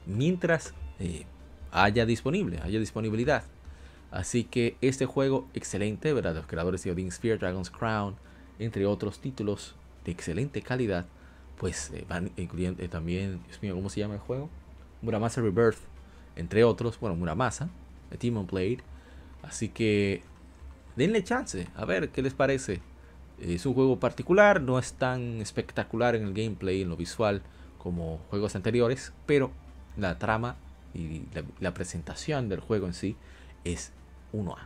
mientras eh, haya disponible, haya disponibilidad. Así que este juego excelente, ¿verdad? Los creadores de Odin Sphere, Dragon's Crown, entre otros títulos de excelente calidad, pues eh, van incluyendo también, Dios mío, ¿cómo se llama el juego? Muramasa Rebirth, entre otros, bueno, Muramasa, Demon Blade. Así que denle chance, a ver qué les parece. Es un juego particular, no es tan espectacular en el gameplay, en lo visual, como juegos anteriores, pero la trama y la, presentación del juego en sí es 1A.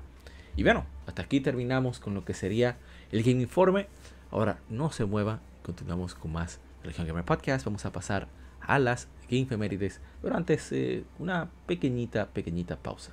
Y bueno, hasta aquí terminamos con lo que sería el Game Informe. Ahora no se mueva, continuamos con más Religion Gamer Podcast. Vamos a pasar a las Game Femérides, pero antes eh, una pequeñita, pequeñita pausa.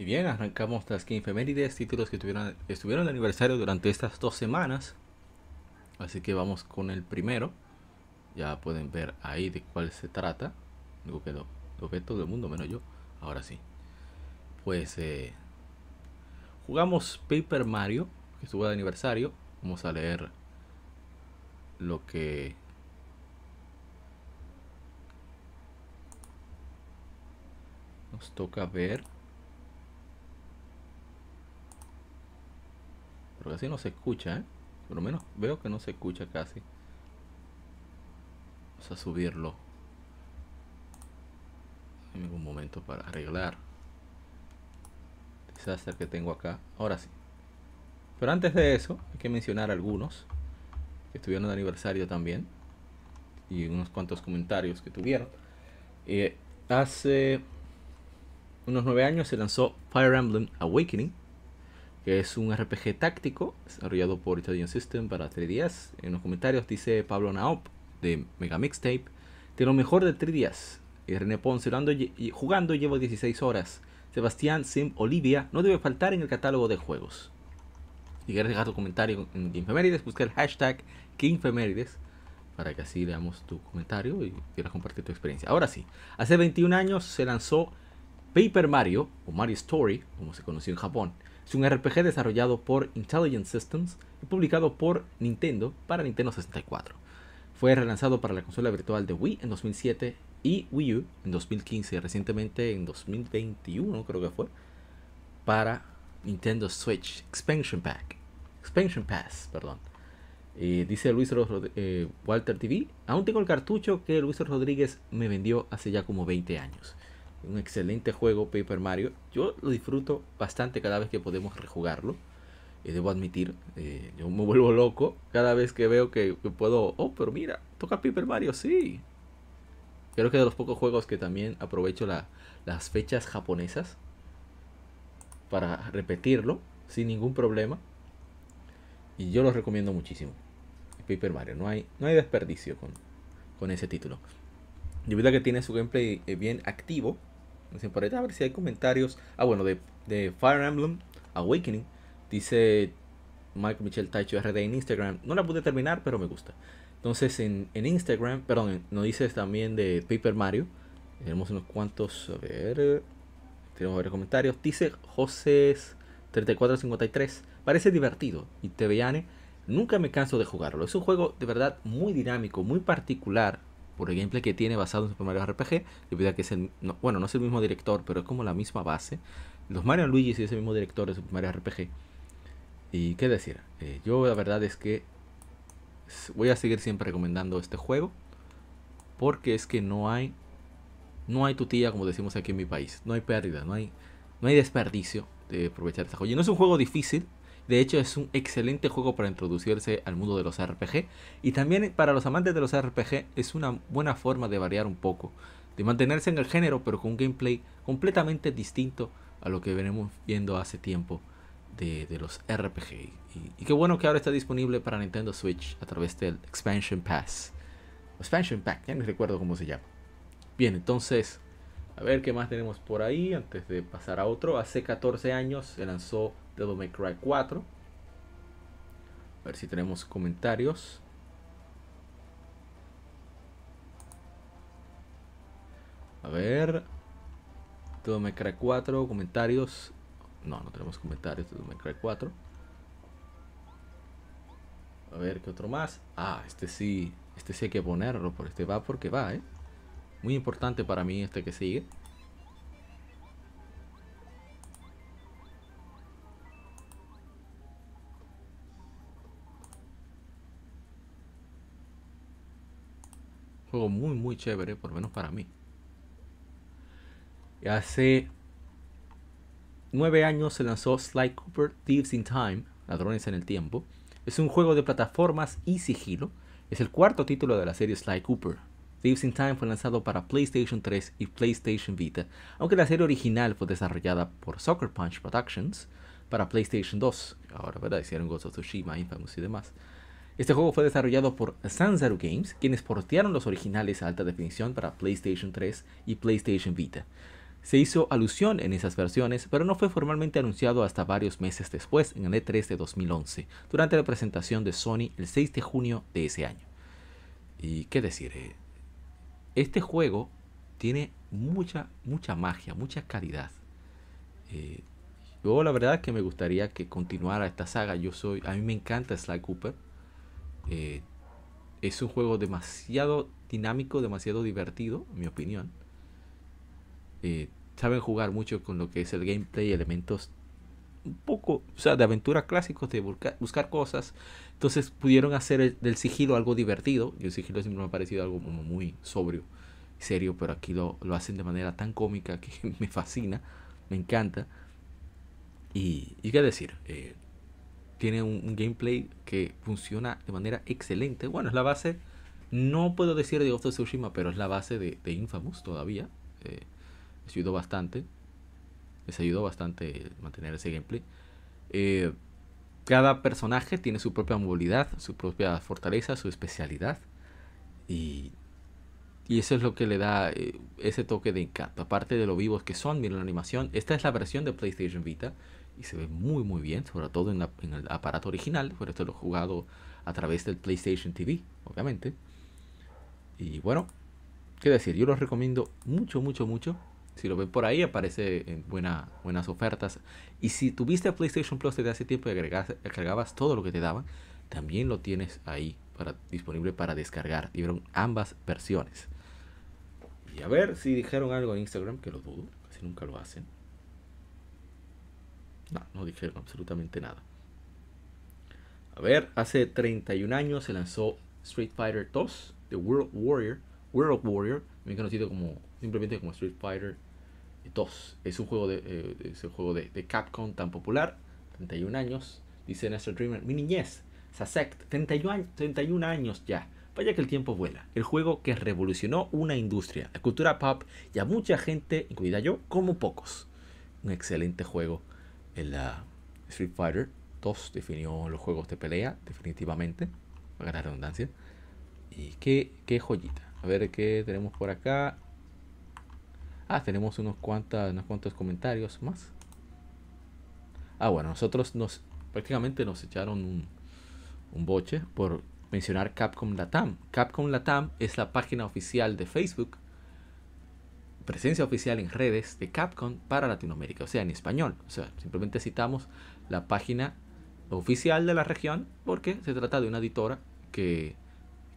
Y bien, arrancamos las Game Femérides, títulos que tuvieron, estuvieron de aniversario durante estas dos semanas. Así que vamos con el primero. Ya pueden ver ahí de cuál se trata. Que lo, ve todo el mundo, menos yo. Ahora sí. Pues eh, jugamos Paper Mario, que estuvo de aniversario. Vamos a leer lo que nos toca ver. Pero casi no se escucha, ¿eh? Por lo menos veo que no se escucha casi. Vamos a subirlo. en un momento para arreglar desastre que tengo acá. Ahora sí. Pero antes de eso, hay que mencionar algunos que estuvieron de aniversario también. Y unos cuantos comentarios que tuvieron. Eh, hace unos nueve años se lanzó Fire Emblem Awakening, que es un RPG táctico desarrollado por Italian System para 3DS. En los comentarios dice Pablo Naop de Mega Mixtape, de lo mejor de 3DS. Y René Ponce jugando llevo 16 horas. Sebastián Sim Olivia no debe faltar en el catálogo de juegos. Si quieres dejar tu comentario en Gamefemérides, busca el hashtag KingFemérides para que así leamos tu comentario y quieras compartir tu experiencia. Ahora sí, hace 21 años se lanzó Paper Mario, o Mario Story, como se conoció en Japón. Es un RPG desarrollado por Intelligent Systems y publicado por Nintendo para Nintendo 64. Fue relanzado para la consola virtual de Wii en 2007 y Wii U en 2015 y recientemente en 2021 creo que fue para Nintendo Switch Expansion Pack. Expansion Pass, perdón. dice Luis eh, Walter TV, aún tengo el cartucho que Luis Rodríguez me vendió hace ya como 20 años. Un excelente juego Paper Mario. Yo lo disfruto bastante cada vez que podemos rejugarlo. Y debo admitir, eh, yo me vuelvo loco cada vez que veo que, puedo... Oh, pero mira, toca Paper Mario, sí. Creo que de los pocos juegos que también aprovecho las fechas japonesas para repetirlo sin ningún problema. Y yo lo recomiendo muchísimo. Paper Mario, no hay, no hay desperdicio con, con ese título. Debido a que tiene su gameplay eh, bien activo. Ahí a ver si hay comentarios. Ah, bueno, de, Fire Emblem Awakening. Dice Mike Michel Taicho RD en Instagram. No la pude terminar, pero me gusta. Entonces en, en Instagram, perdón, nos dices también de Paper Mario. Tenemos unos cuantos, a ver, tenemos varios comentarios. Dice José 3453. Parece divertido. Y Teviane, nunca me canso de jugarlo. Es un juego de verdad muy dinámico, muy particular. Por el gameplay que tiene basado en Super Mario RPG. Debido a que es bueno, no es el mismo director, pero es como la misma base. Los Mario Luigi sí es el mismo director de Super Mario RPG. Y qué decir. Eh, yo la verdad es que voy a seguir siempre recomendando este juego. Porque es que no hay no hay tutilla, como decimos aquí en mi país. No hay pérdida, no hay, no hay desperdicio de aprovechar esta joya. No es un juego difícil. De hecho, es un excelente juego para introducirse al mundo de los RPG. Y también para los amantes de los RPG es una buena forma de variar un poco. De mantenerse en el género, pero con un gameplay completamente distinto a lo que venimos viendo hace tiempo de, los RPG. Y, y, qué bueno que ahora está disponible para Nintendo Switch a través del Expansion Pass. Expansion Pack, ya no recuerdo cómo se llama. Bien, entonces, a ver qué más tenemos por ahí antes de pasar a otro. Hace 14 años se lanzó Devil May Cry 4. A ver si tenemos comentarios. A ver. Devil May Cry 4, comentarios. No, no tenemos comentarios de Devil May Cry 4. A ver qué otro más. Ah, este sí. Este sí hay que ponerlo. Por este va porque va, eh. Muy importante para mí este que sigue. Juego muy muy chévere, por lo menos para mí. Y hace nueve años se lanzó Sly Cooper Thieves in Time, Ladrones en el Tiempo. Es un juego de plataformas y sigilo. Es el cuarto título de la serie Sly Cooper. Thieves in Time fue lanzado para PlayStation 3 y PlayStation Vita, aunque la serie original fue desarrollada por Soccer Punch Productions para PlayStation 2. Ahora, ¿verdad? Hicieron Ghost of Tsushima, Infamous y demás. Este juego fue desarrollado por Sanzaru Games, quienes portearon los originales a alta definición para PlayStation 3 y PlayStation Vita. Se hizo alusión en esas versiones, pero no fue formalmente anunciado hasta varios meses después, en el E3 de 2011, durante la presentación de Sony el 6 de junio de ese año. Y qué decir, eh, este juego tiene mucha, mucha magia, mucha calidad. Eh, yo la verdad que me gustaría que continuara esta saga. Yo soy, a mí me encanta Sly Cooper. Eh, es un juego demasiado dinámico, demasiado divertido, en mi opinión. Eh, saben jugar mucho con lo que es el gameplay, elementos un poco, o sea, de aventura clásicos, de buscar, cosas. Entonces pudieron hacer del sigilo algo divertido. Y el sigilo siempre me ha parecido algo muy sobrio serio, pero aquí lo, lo hacen de manera tan cómica que me fascina, me encanta. Y, y qué decir, eh, tiene un, gameplay que funciona de manera excelente. Bueno, es la base, no puedo decir de Ghost of Tsushima, pero es la base de, de Infamous todavía. Eh, ayudó bastante. Les ayudó bastante mantener ese gameplay. Eh, cada personaje tiene su propia movilidad, su propia fortaleza, su especialidad. Y, y eso es lo que le da eh, ese toque de encanto. Aparte de lo vivos que son, miren la animación. Esta es la versión de PlayStation Vita y se ve muy muy bien, sobre todo en, en el aparato original. Por esto lo he jugado a través del PlayStation TV, obviamente. Y bueno, qué decir, yo los recomiendo mucho, mucho, mucho. Si lo ven por ahí, aparece en buena, buenas ofertas. Y si tuviste PlayStation Plus desde hace tiempo y agregas, agregabas todo lo que te daban, también lo tienes ahí para, disponible para descargar. Dieron ambas versiones. Y a ver si dijeron algo en Instagram, que lo dudo, casi nunca lo hacen. No, no dijeron absolutamente nada. A ver, hace 31 años se lanzó Street Fighter 2, The World Warrior, World Warrior, bien conocido como simplemente como Street Fighter 2. Es un juego de, eh, un juego de, Capcom tan popular, 31 años, dice Nestor Dreamer, mi niñez, Sasect, 31, 31 años ya. Vaya que el tiempo vuela. El juego que revolucionó una industria, la cultura pop y a mucha gente, incluida yo, como pocos. Un excelente juego en la Street Fighter 2 definió los juegos de pelea, definitivamente, para la redundancia. Y qué, qué joyita. A ver qué tenemos por acá. Ah, tenemos unos, cuantas, unos cuantos comentarios más. Ah, bueno, nosotros nos prácticamente nos echaron un, un boche por mencionar Capcom Latam. Capcom Latam es la página oficial de Facebook, presencia oficial en redes de Capcom para Latinoamérica, o sea, en español. O sea, simplemente citamos la página oficial de la región porque se trata de una editora que,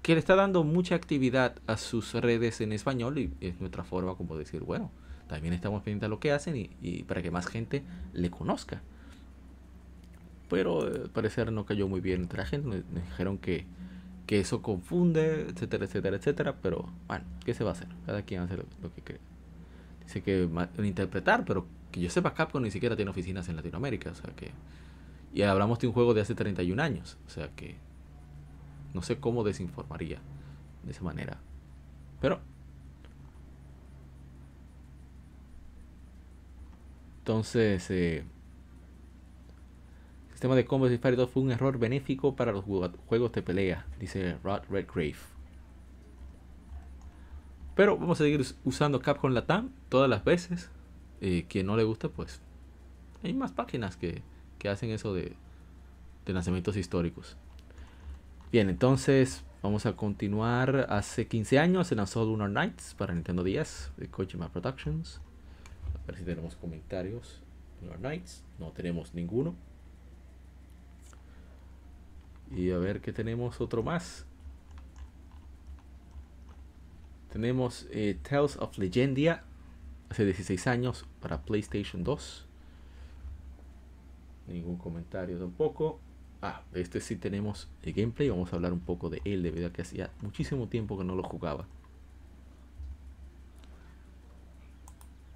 que le está dando mucha actividad a sus redes en español y es nuestra forma como decir, bueno, también estamos pendientes de lo que hacen y, para que más gente le conozca. Pero eh, parecer no cayó muy bien entre la gente, me, me dijeron que, que eso confunde, etcétera, etcétera, etcétera. Pero bueno, ¿qué se va a hacer? Cada quien hace lo, lo que cree. Dice que interpretar, pero que yo sepa, Capcom ni siquiera tiene oficinas en Latinoamérica. O sea que. Y hablamos de un juego de hace 31 años. O sea que. No sé cómo desinformaría de esa manera. Pero. Entonces. Eh, el sistema de combos de Fire 2 fue un error benéfico para los juegos de pelea, dice Rod Redgrave. Pero vamos a seguir usando Capcom Latam todas las veces. Eh, quien no le gusta, pues hay más páginas que, que hacen eso de, de lanzamientos históricos. Bien, entonces vamos a continuar. Hace 15 años se lanzó Lunar Nights para Nintendo 10 de Kojima Productions. A ver si tenemos comentarios. Lunar Nights, no tenemos ninguno. Y a ver qué tenemos otro más. Tenemos eh, Tales of Legendia hace 16 años para PlayStation 2. Ningún comentario tampoco. Ah, este sí tenemos el gameplay. Vamos a hablar un poco de él debido a que hacía muchísimo tiempo que no lo jugaba.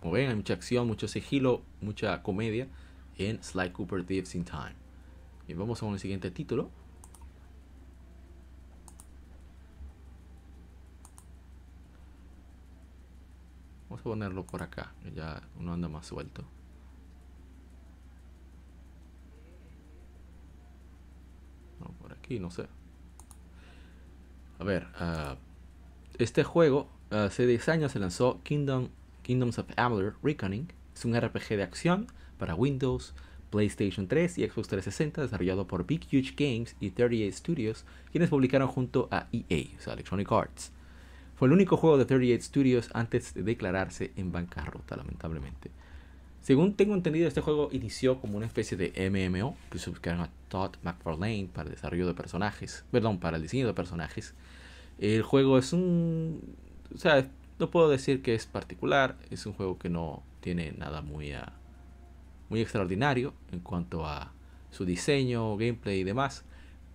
Como ven, hay mucha acción, mucho sigilo, mucha comedia en Sly Cooper Thieves in Time. Y vamos con el siguiente título. Vamos a ponerlo por acá, ya uno anda más suelto. No, por aquí, no sé. A ver, uh, este juego hace 10 años se lanzó Kingdom, Kingdoms of Amalur Reckoning. Es un RPG de acción para Windows, PlayStation 3 y Xbox 360 desarrollado por Big Huge Games y 38 Studios, quienes publicaron junto a EA, o sea, Electronic Arts. Fue el único juego de 38 Studios antes de declararse en bancarrota, lamentablemente. Según tengo entendido, este juego inició como una especie de MMO que buscaron a Todd McFarlane para el desarrollo de personajes, perdón, para el diseño de personajes. El juego es un, o sea, no puedo decir que es particular, es un juego que no tiene nada muy, uh, muy extraordinario en cuanto a su diseño, gameplay y demás,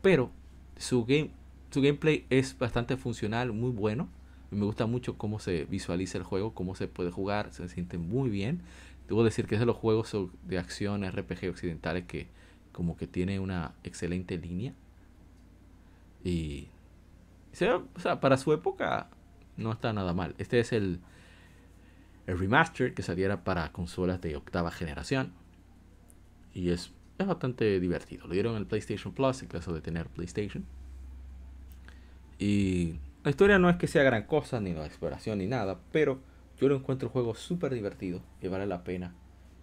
pero su game, su gameplay es bastante funcional, muy bueno Me gusta mucho cómo se visualiza el juego, cómo se puede jugar, se siente muy bien. Debo decir que es de los juegos de acción RPG occidentales que como que tiene una excelente línea. Y o sea, para su época no está nada mal. Este es el, el remaster que saliera para consolas de octava generación. Y es, es bastante divertido. Lo dieron en el PlayStation Plus en caso de tener PlayStation. Y la historia no es que sea gran cosa, ni la exploración, ni nada. Pero yo lo encuentro un juego súper divertido. Y vale la pena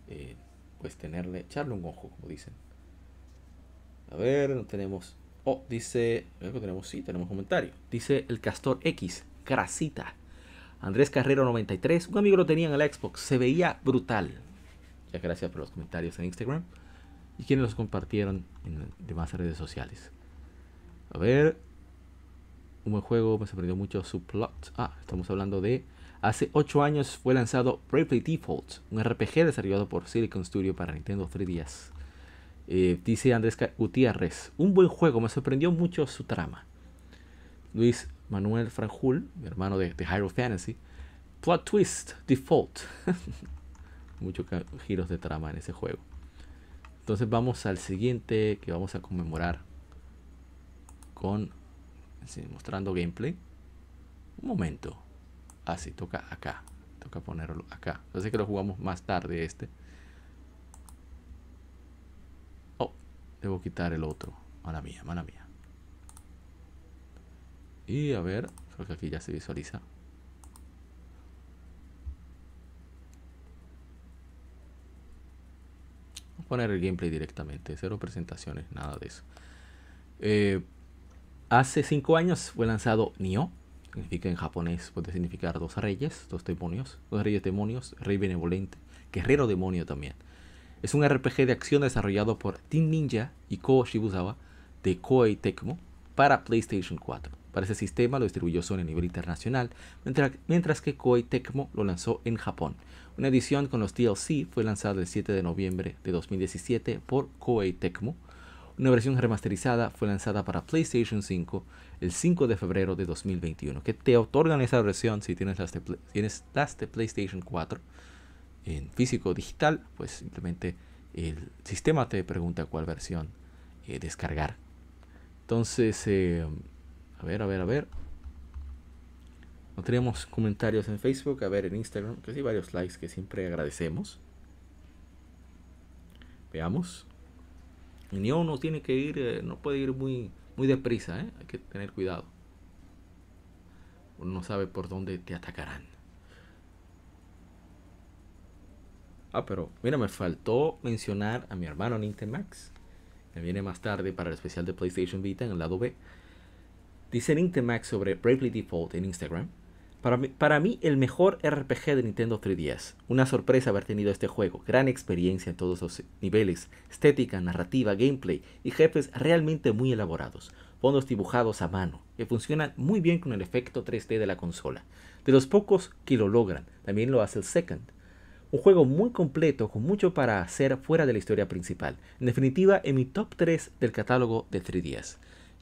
eh, pues tenerle, echarle un ojo, como dicen. A ver, no tenemos Oh, dice, que tenemos, sí, tenemos comentario. Dice el Castor X, Crasita. Andrés Carrero 93, un amigo lo tenía en el Xbox, se veía brutal. Ya gracias por los comentarios en Instagram y quienes los compartieron en demás redes sociales. A ver, un buen juego, me sorprendió mucho su plot. Ah, estamos hablando de Hace 8 años fue lanzado Bravely Default, un RPG desarrollado por Silicon Studio para Nintendo 3DS. Eh, dice Andrés Gutiérrez, un buen juego, me sorprendió mucho su trama. Luis Manuel Franjul, mi hermano de, de Hyrule Fantasy, plot twist, default. Muchos giros de trama en ese juego. Entonces vamos al siguiente que vamos a conmemorar con mostrando gameplay. Un momento. Así, ah, toca acá. Toca ponerlo acá. Sé que lo jugamos más tarde este. Debo quitar el otro. Mala mía, mala mía. Y a ver, creo que aquí ya se visualiza. Vamos a poner el gameplay directamente. Cero presentaciones, nada de eso. Eh, hace cinco años fue lanzado Nioh. Significa en japonés, puede significar dos reyes, dos demonios. Dos reyes demonios, rey benevolente, guerrero demonio también. Es un RPG de acción desarrollado por Team Ninja y Ko Shibuzawa de Koei Tecmo para PlayStation 4. Para ese sistema lo distribuyó Sony a nivel internacional, mientras, que Koei Tecmo lo lanzó en Japón. Una edición con los DLC fue lanzada el 7 de noviembre de 2017 por Koei Tecmo. Una versión remasterizada fue lanzada para PlayStation 5 el 5 de febrero de 2021, que te otorgan esa versión si tienes las tienes las de PlayStation 4 en físico digital, pues simplemente el sistema te pregunta cuál versión eh, descargar. Entonces, eh, a ver, a ver, a ver. No tenemos comentarios en Facebook, a ver en Instagram, que sí, varios likes que siempre agradecemos. Veamos. Y ni uno tiene que ir, eh, no puede ir muy, muy deprisa, hay que tener cuidado. Uno no sabe por dónde te atacarán. Ah, pero mira, me faltó mencionar a mi hermano Nintemax. Que viene más tarde para el especial de PlayStation Vita en el lado B. Dice Nintemax sobre Bravely Default en Instagram. Para mí, para mí, el mejor RPG de Nintendo 3DS. Una sorpresa haber tenido este juego. Gran experiencia en todos los niveles. Estética, narrativa, gameplay y jefes realmente muy elaborados. Fondos dibujados a mano, que funcionan muy bien con el efecto 3D de la consola. De los pocos que lo logran, también lo hace el Second un juego muy completo con mucho para hacer fuera de la historia principal. En definitiva, en mi top 3 del catálogo de 3DS.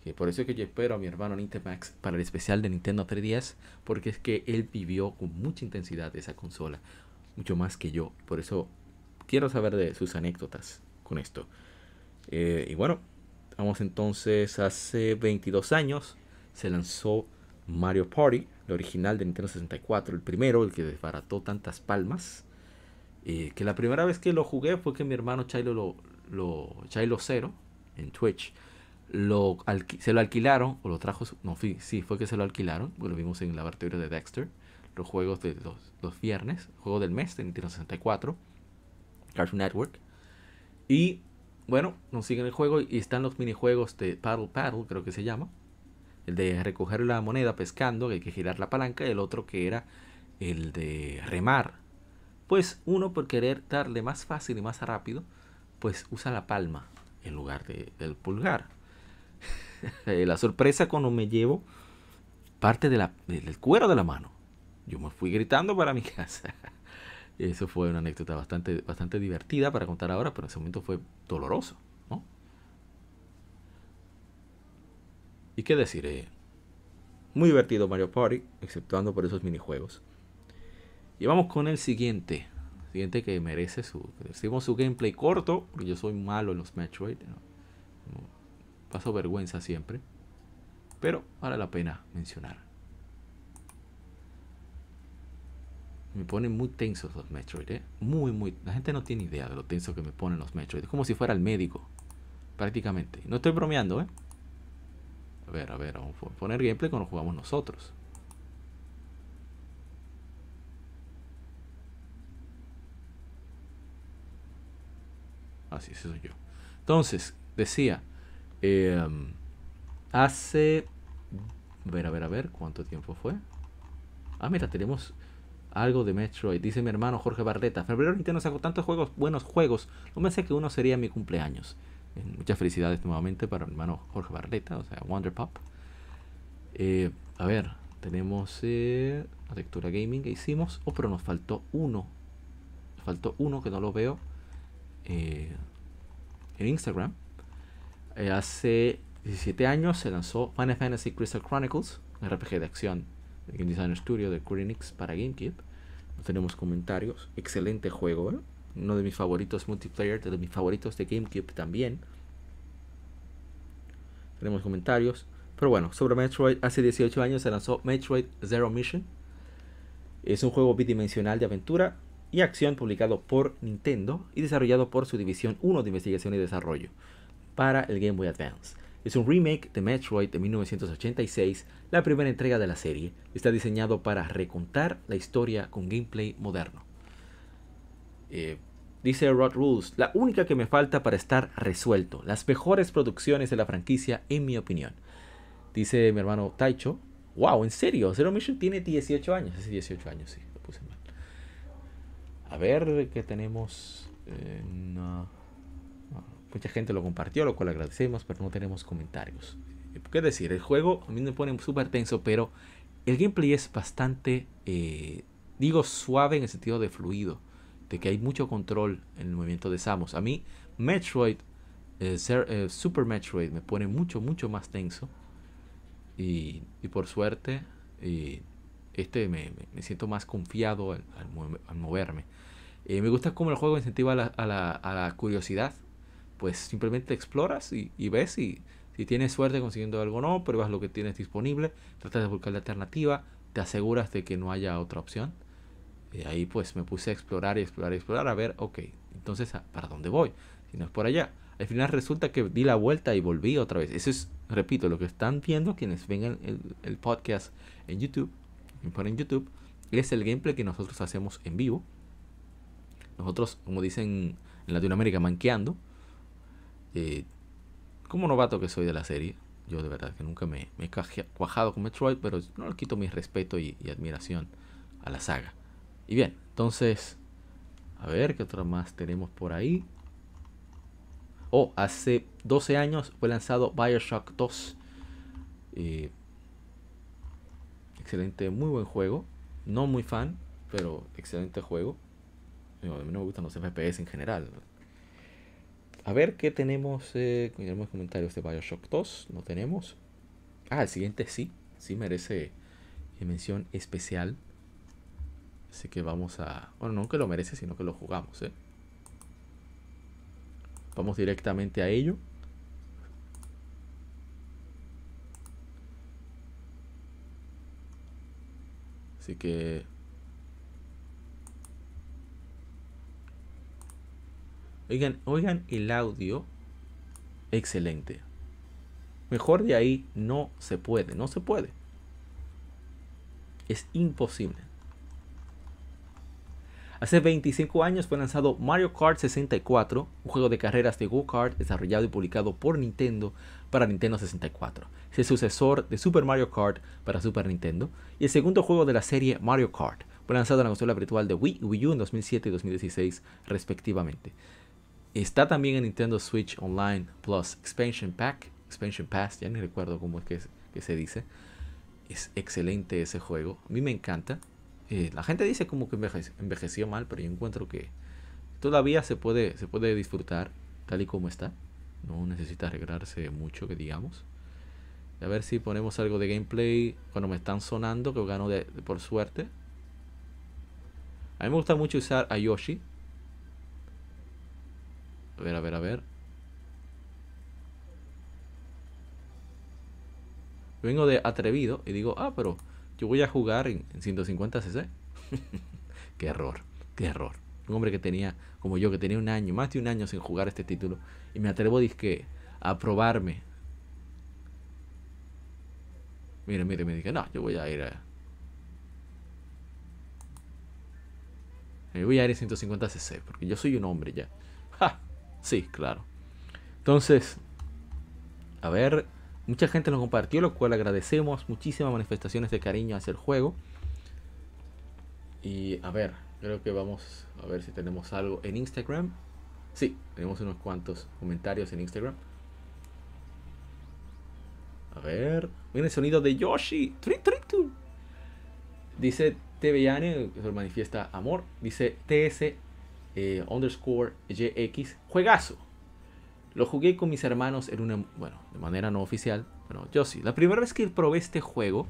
Que por eso es que yo espero a mi hermano Nintemax para el especial de Nintendo 3DS. Porque es que él vivió con mucha intensidad esa consola. Mucho más que yo. Por eso quiero saber de sus anécdotas con esto. Eh, y bueno, vamos entonces hace 22 años. Se lanzó Mario Party, el original de Nintendo 64. El primero, el que desbarató tantas palmas eh, que la primera vez que lo jugué fue que mi hermano Chilo lo, lo Chilo Cero en Twitch lo se lo alquilaron o lo trajo no sí fue que se lo alquilaron lo vimos en el laboratorio de Dexter los juegos de los, los viernes juego del mes de Nintendo 64 Cartoon Network y bueno nos siguen el juego y están los minijuegos de Paddle Paddle creo que se llama el de recoger la moneda pescando que hay que girar la palanca y el otro que era el de remar pues uno por querer darle más fácil y más rápido, pues usa la palma en lugar del pulgar. la sorpresa cuando me llevo parte del cuero de la mano. Yo me fui gritando para mi casa. Eso fue una anécdota bastante, bastante divertida para contar ahora, pero en ese momento fue doloroso. ¿Y qué deciré? Muy divertido Mario Party, exceptuando por esos minijuegos. Y vamos con el siguiente. Siguiente que merece su. Decimos su gameplay corto, porque yo soy malo en los Metroid. Paso vergüenza siempre. Pero vale la pena mencionar. Me ponen muy tensos los Metroid, ¿eh? Muy, muy. La gente no tiene idea de lo tenso que me ponen los Metroid. Es como si fuera el médico. Prácticamente. No estoy bromeando, ¿eh? A ver, a ver, vamos a poner gameplay cuando jugamos nosotros. Así, ese soy yo. Entonces, decía, em, hace... A ver, a ver, a ver, ¿cuánto tiempo fue? Ah, mira, tenemos algo de Metroid. Dice mi hermano Jorge Barleta. Febrero Nintendo sacó tantos juegos, buenos juegos. No me sé que uno sería mi cumpleaños. Eh, muchas felicidades nuevamente para mi hermano Jorge Barleta, o sea, Wonder Pop. Eh, a ver, tenemos eh, la lectura gaming que hicimos. Oh, pero nos faltó uno. Nos faltó uno que no lo veo en Instagram. Hace 17 años se lanzó Final Fantasy Crystal Chronicles, un RPG de acción de Game Designer Studio de Queenix para GameCube. No tenemos comentarios. Excelente juego, ¿eh? Uno de mis favoritos multiplayer, de mis favoritos de GameCube también. Tenemos comentarios. Pero bueno, sobre Metroid, hace 18 años se lanzó Metroid Zero Mission. Es un juego bidimensional de aventura y acción publicado por Nintendo y desarrollado por su división 1 de investigación y desarrollo para el Game Boy Advance. Es un remake de Metroid de 1986, la primera entrega de la serie. Está diseñado para recontar la historia con gameplay moderno. Eh, dice Rod Rules, la única que me falta para estar resuelto. Las mejores producciones de la franquicia, en mi opinión. Dice mi hermano Taicho, wow, en serio, Zero Mission tiene 18 años. Hace 18 años, sí, lo puse mal. A ver qué tenemos. Eh, Mucha gente lo compartió, lo cual agradecemos, pero no tenemos comentarios. ¿Qué decir? El juego a mí me pone súper tenso, pero el gameplay es bastante, eh, digo, suave en el sentido de fluido, de que hay mucho control en el movimiento de Samus. A mí, Metroid, eh, eh, Super Metroid, me pone mucho, mucho más tenso. Y, por suerte, este me, siento más confiado al, moverme. me gusta cómo el juego incentiva a la curiosidad pues simplemente exploras y, ves si tienes suerte consiguiendo algo o no, pruebas lo que tienes disponible, tratas de buscar la alternativa, te aseguras de que no haya otra opción. Y ahí pues me puse a explorar y explorar y explorar a ver, ok, entonces ¿para dónde voy? Si no es por allá. Al final resulta que di la vuelta y volví otra vez. Eso es, repito, lo que están viendo quienes ven el, podcast en YouTube, en YouTube, es el gameplay que nosotros hacemos en vivo. Nosotros, como dicen en Latinoamérica, manqueando eh, como novato que soy de la serie, yo de verdad que nunca me, he cuajado con Metroid, pero no le quito mi respeto y, admiración a la saga. Y bien, entonces, a ver qué otra más tenemos por ahí. Oh, hace 12 años fue lanzado Bioshock 2. Eh, excelente, muy buen juego. No muy fan, pero excelente juego. A mí no me gustan los FPS en general. A ver qué tenemos. Eh, tenemos comentarios de Bioshock 2. No tenemos. Ah, el siguiente sí. Sí merece mención especial. Así que vamos a. Bueno, no que lo merece, sino que lo jugamos. ¿eh? Vamos directamente a ello. Así que Oigan, oigan el audio. Excelente. Mejor de ahí no se puede, no se puede. Es imposible. Hace 25 años fue lanzado Mario Kart 64, un juego de carreras de go-kart desarrollado y publicado por Nintendo para Nintendo 64. Es el sucesor de Super Mario Kart para Super Nintendo y el segundo juego de la serie Mario Kart. Fue lanzado en la consola virtual de Wii y Wii U en 2007 y 2016 respectivamente. Está también en Nintendo Switch Online Plus Expansion Pack, Expansion Pass, ya ni recuerdo cómo es que, se dice. Es excelente ese juego, a mí me encanta. Eh, la gente dice como que envejeció, mal, pero yo encuentro que todavía se puede, se puede disfrutar tal y como está. No necesita arreglarse mucho, que digamos. A ver si ponemos algo de gameplay cuando me están sonando, que gano de, por suerte. A mí me gusta mucho usar a Yoshi. A ver, a ver, a ver. Vengo de atrevido y digo, ah, pero yo voy a jugar en, 150cc. qué error, qué error. Un hombre que tenía, como yo, que tenía un año, más de un año sin jugar este título. Y me atrevo disque, a probarme. Mire, mire, me dije, no, yo voy a ir a... Me voy a ir a 150cc, porque yo soy un hombre ya. Sí, claro. Entonces, a ver, mucha gente lo compartió, lo cual agradecemos. Muchísimas manifestaciones de cariño hacia el juego. Y a ver, creo que vamos a ver si tenemos algo en Instagram. Sí, tenemos unos cuantos comentarios en Instagram. A ver, viene el sonido de Yoshi. Dice TVN, manifiesta amor. Dice TS eh, underscore JX, juegazo. Lo jugué con mis hermanos en una, bueno, de manera no oficial, pero yo sí. La primera vez que probé este juego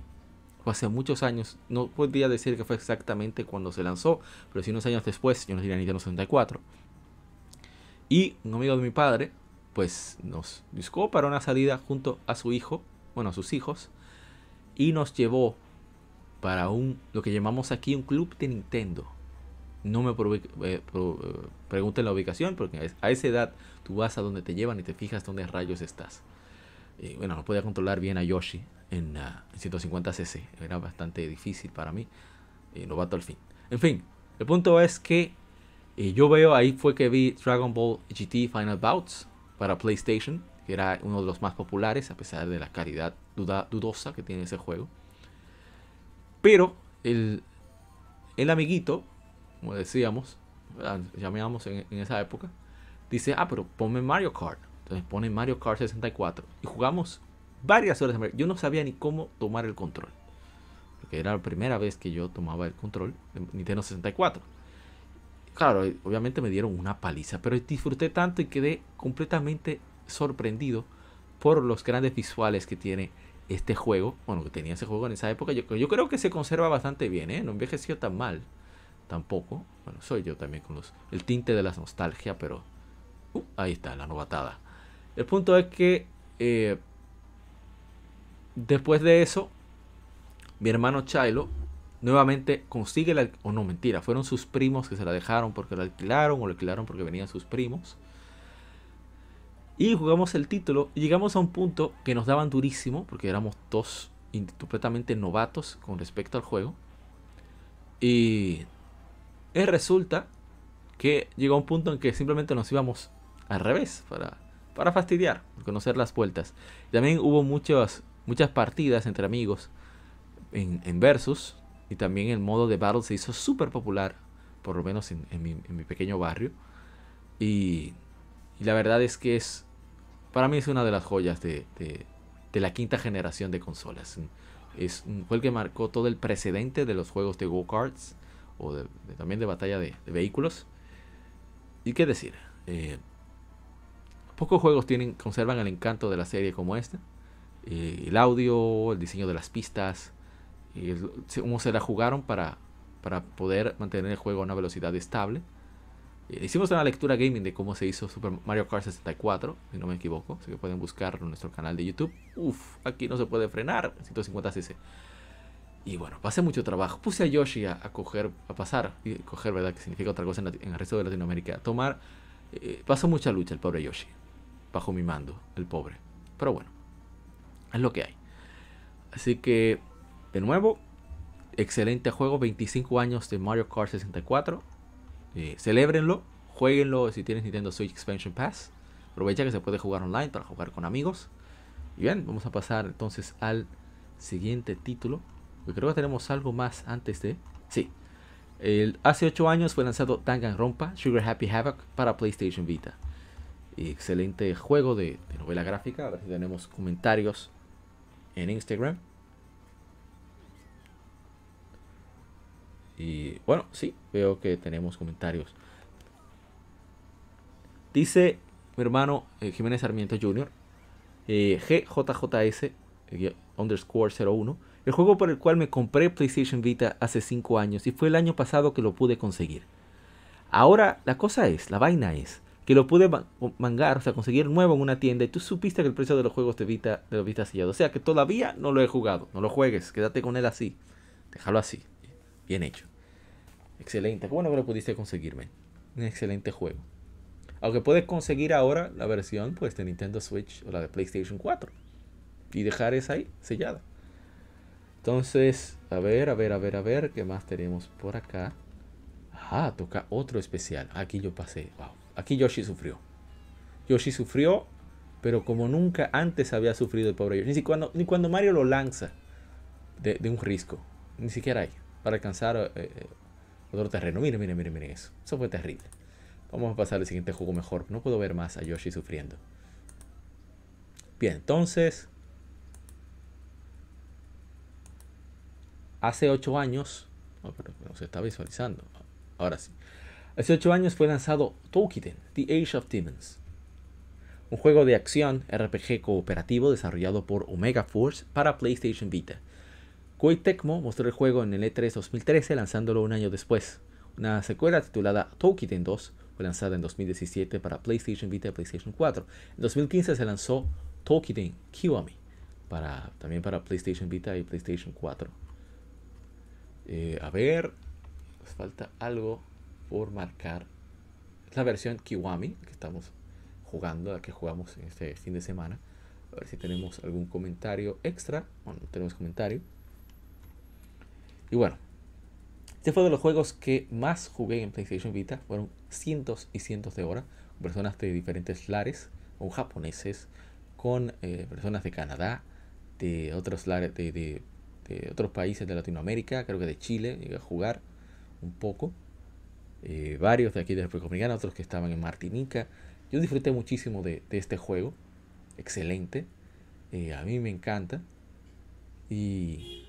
fue hace muchos años. No podría decir que fue exactamente cuando se lanzó, pero sí unos años después, yo no diría Nintendo 64. Y un amigo de mi padre, pues nos buscó para una salida junto a su hijo, bueno, a sus hijos, y nos llevó para un, lo que llamamos aquí un club de Nintendo no me eh, pregunten la ubicación, porque a esa edad tú vas a donde te llevan y te fijas dónde rayos estás. Y bueno, no podía controlar bien a Yoshi en, 150cc. Ah, Era bastante difícil para mí. Y novato al fin. En fin, el punto es que eh, yo veo ahí fue que vi Dragon Ball GT Final Bouts para PlayStation, que era uno de los más populares, a pesar de la calidad dudosa que tiene ese juego. Pero el, el amiguito como decíamos, llamábamos en, en, esa época, dice, ah, pero ponme Mario Kart. Entonces pone Mario Kart 64 y jugamos varias horas. Yo no sabía ni cómo tomar el control. Porque era la primera vez que yo tomaba el control de Nintendo 64. Claro, obviamente me dieron una paliza, pero disfruté tanto y quedé completamente sorprendido por los grandes visuales que tiene este juego. Bueno, que tenía ese juego en esa época. Yo, yo creo que se conserva bastante bien, ¿eh? No envejeció tan mal tampoco. Bueno, soy yo también con los, el tinte de la nostalgia, pero uh, ahí está, la novatada. El punto es que eh, después de eso, mi hermano Chilo nuevamente consigue la... O no, mentira, fueron sus primos que se la dejaron porque la alquilaron o la alquilaron porque venían sus primos. Y jugamos el título y llegamos a un punto que nos daban durísimo porque éramos dos completamente novatos con respecto al juego. Y resulta que llegó un punto en que simplemente nos íbamos al revés para, para fastidiar, conocer las vueltas. También hubo muchas, muchas partidas entre amigos en, Versus y también el modo de Battle se hizo súper popular, por lo menos en, mi, pequeño barrio. Y, la verdad es que es, para mí es una de las joyas de, la quinta generación de consolas. Es, fue el que marcó todo el precedente de los juegos de go-karts o también de batalla de, vehículos. ¿Y qué decir? Eh, pocos juegos tienen, conservan el encanto de la serie como este. Eh, el audio, el diseño de las pistas, cómo se la jugaron para, para poder mantener el juego a una velocidad estable. Eh, hicimos una lectura gaming de cómo se hizo Super Mario Kart 64, si no me equivoco, así que pueden buscarlo en nuestro canal de YouTube. Uf, aquí no se puede frenar, 150cc. Y bueno, pasé mucho trabajo. Puse a Yoshi a, coger, a pasar, y coger, ¿verdad? Que significa otra cosa en, el resto de Latinoamérica. Tomar, eh, pasó mucha lucha el pobre Yoshi. Bajo mi mando, el pobre. Pero bueno, es lo que hay. Así que, de nuevo, excelente juego. 25 años de Mario Kart 64. Eh, celébrenlo, jueguenlo si tienes Nintendo Switch Expansion Pass. Aprovecha que se puede jugar online para jugar con amigos. Y bien, vamos a pasar entonces al siguiente título creo que tenemos algo más antes de... Sí. Hace 8 años fue lanzado Danganronpa Sugar Happy Havoc para PlayStation Vita. excelente juego de, novela gráfica. A ver si tenemos comentarios en Instagram. Y bueno, sí, veo que tenemos comentarios. Dice mi hermano eh, Jiménez Sarmiento Jr. Eh, GJJS underscore 01, el juego por el cual me compré PlayStation Vita hace 5 años y fue el año pasado que lo pude conseguir. Ahora la cosa es, la vaina es, que lo pude mangar, o sea, conseguir nuevo en una tienda y tú supiste que el precio de los juegos de Vita, de los Vita sellado. O sea, que todavía no lo he jugado, no lo juegues, quédate con él así, déjalo así, bien hecho. Excelente, bueno que lo pudiste conseguirme. Un excelente juego. Aunque puedes conseguir ahora la versión pues, de Nintendo Switch o la de PlayStation 4. Y dejar esa ahí, sellada. Entonces, a ver, a ver, a ver, a ver, ¿qué más tenemos por acá? Ah, toca otro especial. Aquí yo pasé. Wow. Aquí Yoshi sufrió. Yoshi sufrió, pero como nunca antes había sufrido el pobre Yoshi. Ni cuando, ni cuando Mario lo lanza de, un risco. Ni siquiera hay. Para alcanzar eh, eh, otro terreno. Miren, miren, miren, miren eso. Eso fue terrible. Vamos a pasar al siguiente juego mejor. No puedo ver más a Yoshi sufriendo. Bien, entonces. Hace 8 años. No se está visualizando. Ahora sí. Hace 8 años fue lanzado Tolkien, The Age of Demons. Un juego de acción RPG cooperativo desarrollado por Omega Force para PlayStation Vita. Koei Tecmo mostró el juego en el E3 2013 lanzándolo un año después. Una secuela titulada Tolkien 2 fue lanzada en 2017 para PlayStation Vita y PlayStation 4. En 2015 se lanzó Tolkien Kiwami, también para PlayStation Vita y PlayStation 4. Eh, a ver, nos falta algo por marcar. Es la versión Kiwami que estamos jugando, la que jugamos en este fin de semana. A ver si tenemos algún comentario extra. Bueno, no tenemos comentario. Y bueno, este fue de los juegos que más jugué en PlayStation Vita. Fueron cientos y cientos de horas. Personas de diferentes lares, con japoneses, con eh, personas de Canadá, de otros lares, de, otros países de Latinoamérica, creo que de Chile, llegué a jugar un poco. Eh, varios de aquí de República Dominicana, otros que estaban en Martinica. Yo disfruté muchísimo de, este juego. Excelente. Eh, a mí me encanta. Y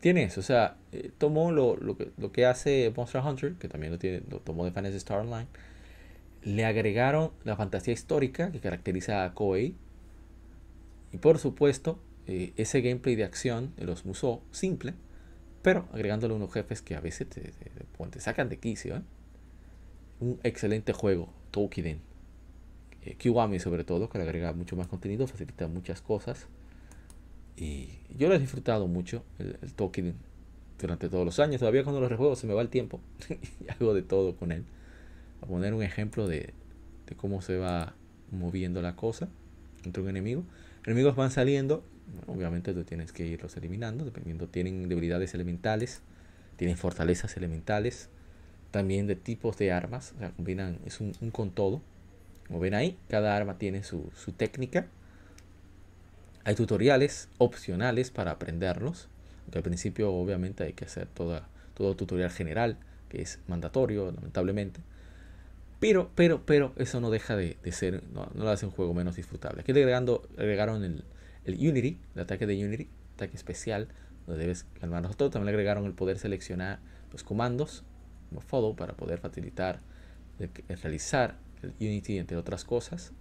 tiene eso, o sea, eh, tomó lo, que, lo que hace Monster Hunter, que también lo, tiene, lo tomó de Fantasy Star Online, le agregaron la fantasía histórica que caracteriza a Koei, y por supuesto, eh, ese gameplay de acción de los Musou, simple, pero agregándole unos jefes que a veces te, sacan de quicio. ¿eh? Un excelente juego, Tokiden. Kiwami sobre todo, que le agrega mucho más contenido, facilita muchas cosas. Y yo lo he disfrutado mucho, el, el durante todos los años. Todavía cuando lo rejuego se me va el tiempo. y hago de todo con él. A poner un ejemplo de, cómo se va moviendo la cosa entre un enemigo. Enemigos van saliendo. Obviamente tú tienes que irlos eliminando. Dependiendo, tienen debilidades elementales. Tienen fortalezas elementales. También de tipos de armas. O sea, combinan, es un, con todo. Como ven ahí, cada arma tiene su, su técnica hay tutoriales opcionales para aprenderlos, aunque al principio obviamente hay que hacer toda, todo tutorial general, que es mandatorio, lamentablemente. Pero, pero, pero eso no deja de, ser, no, lo hace un juego menos disfrutable. Aquí le agregando, agregaron el, el Unity, el ataque de Unity, ataque especial, donde debes calmarnos todo. También le agregaron el poder seleccionar los comandos, como follow, para poder facilitar realizar el Unity, entre otras cosas,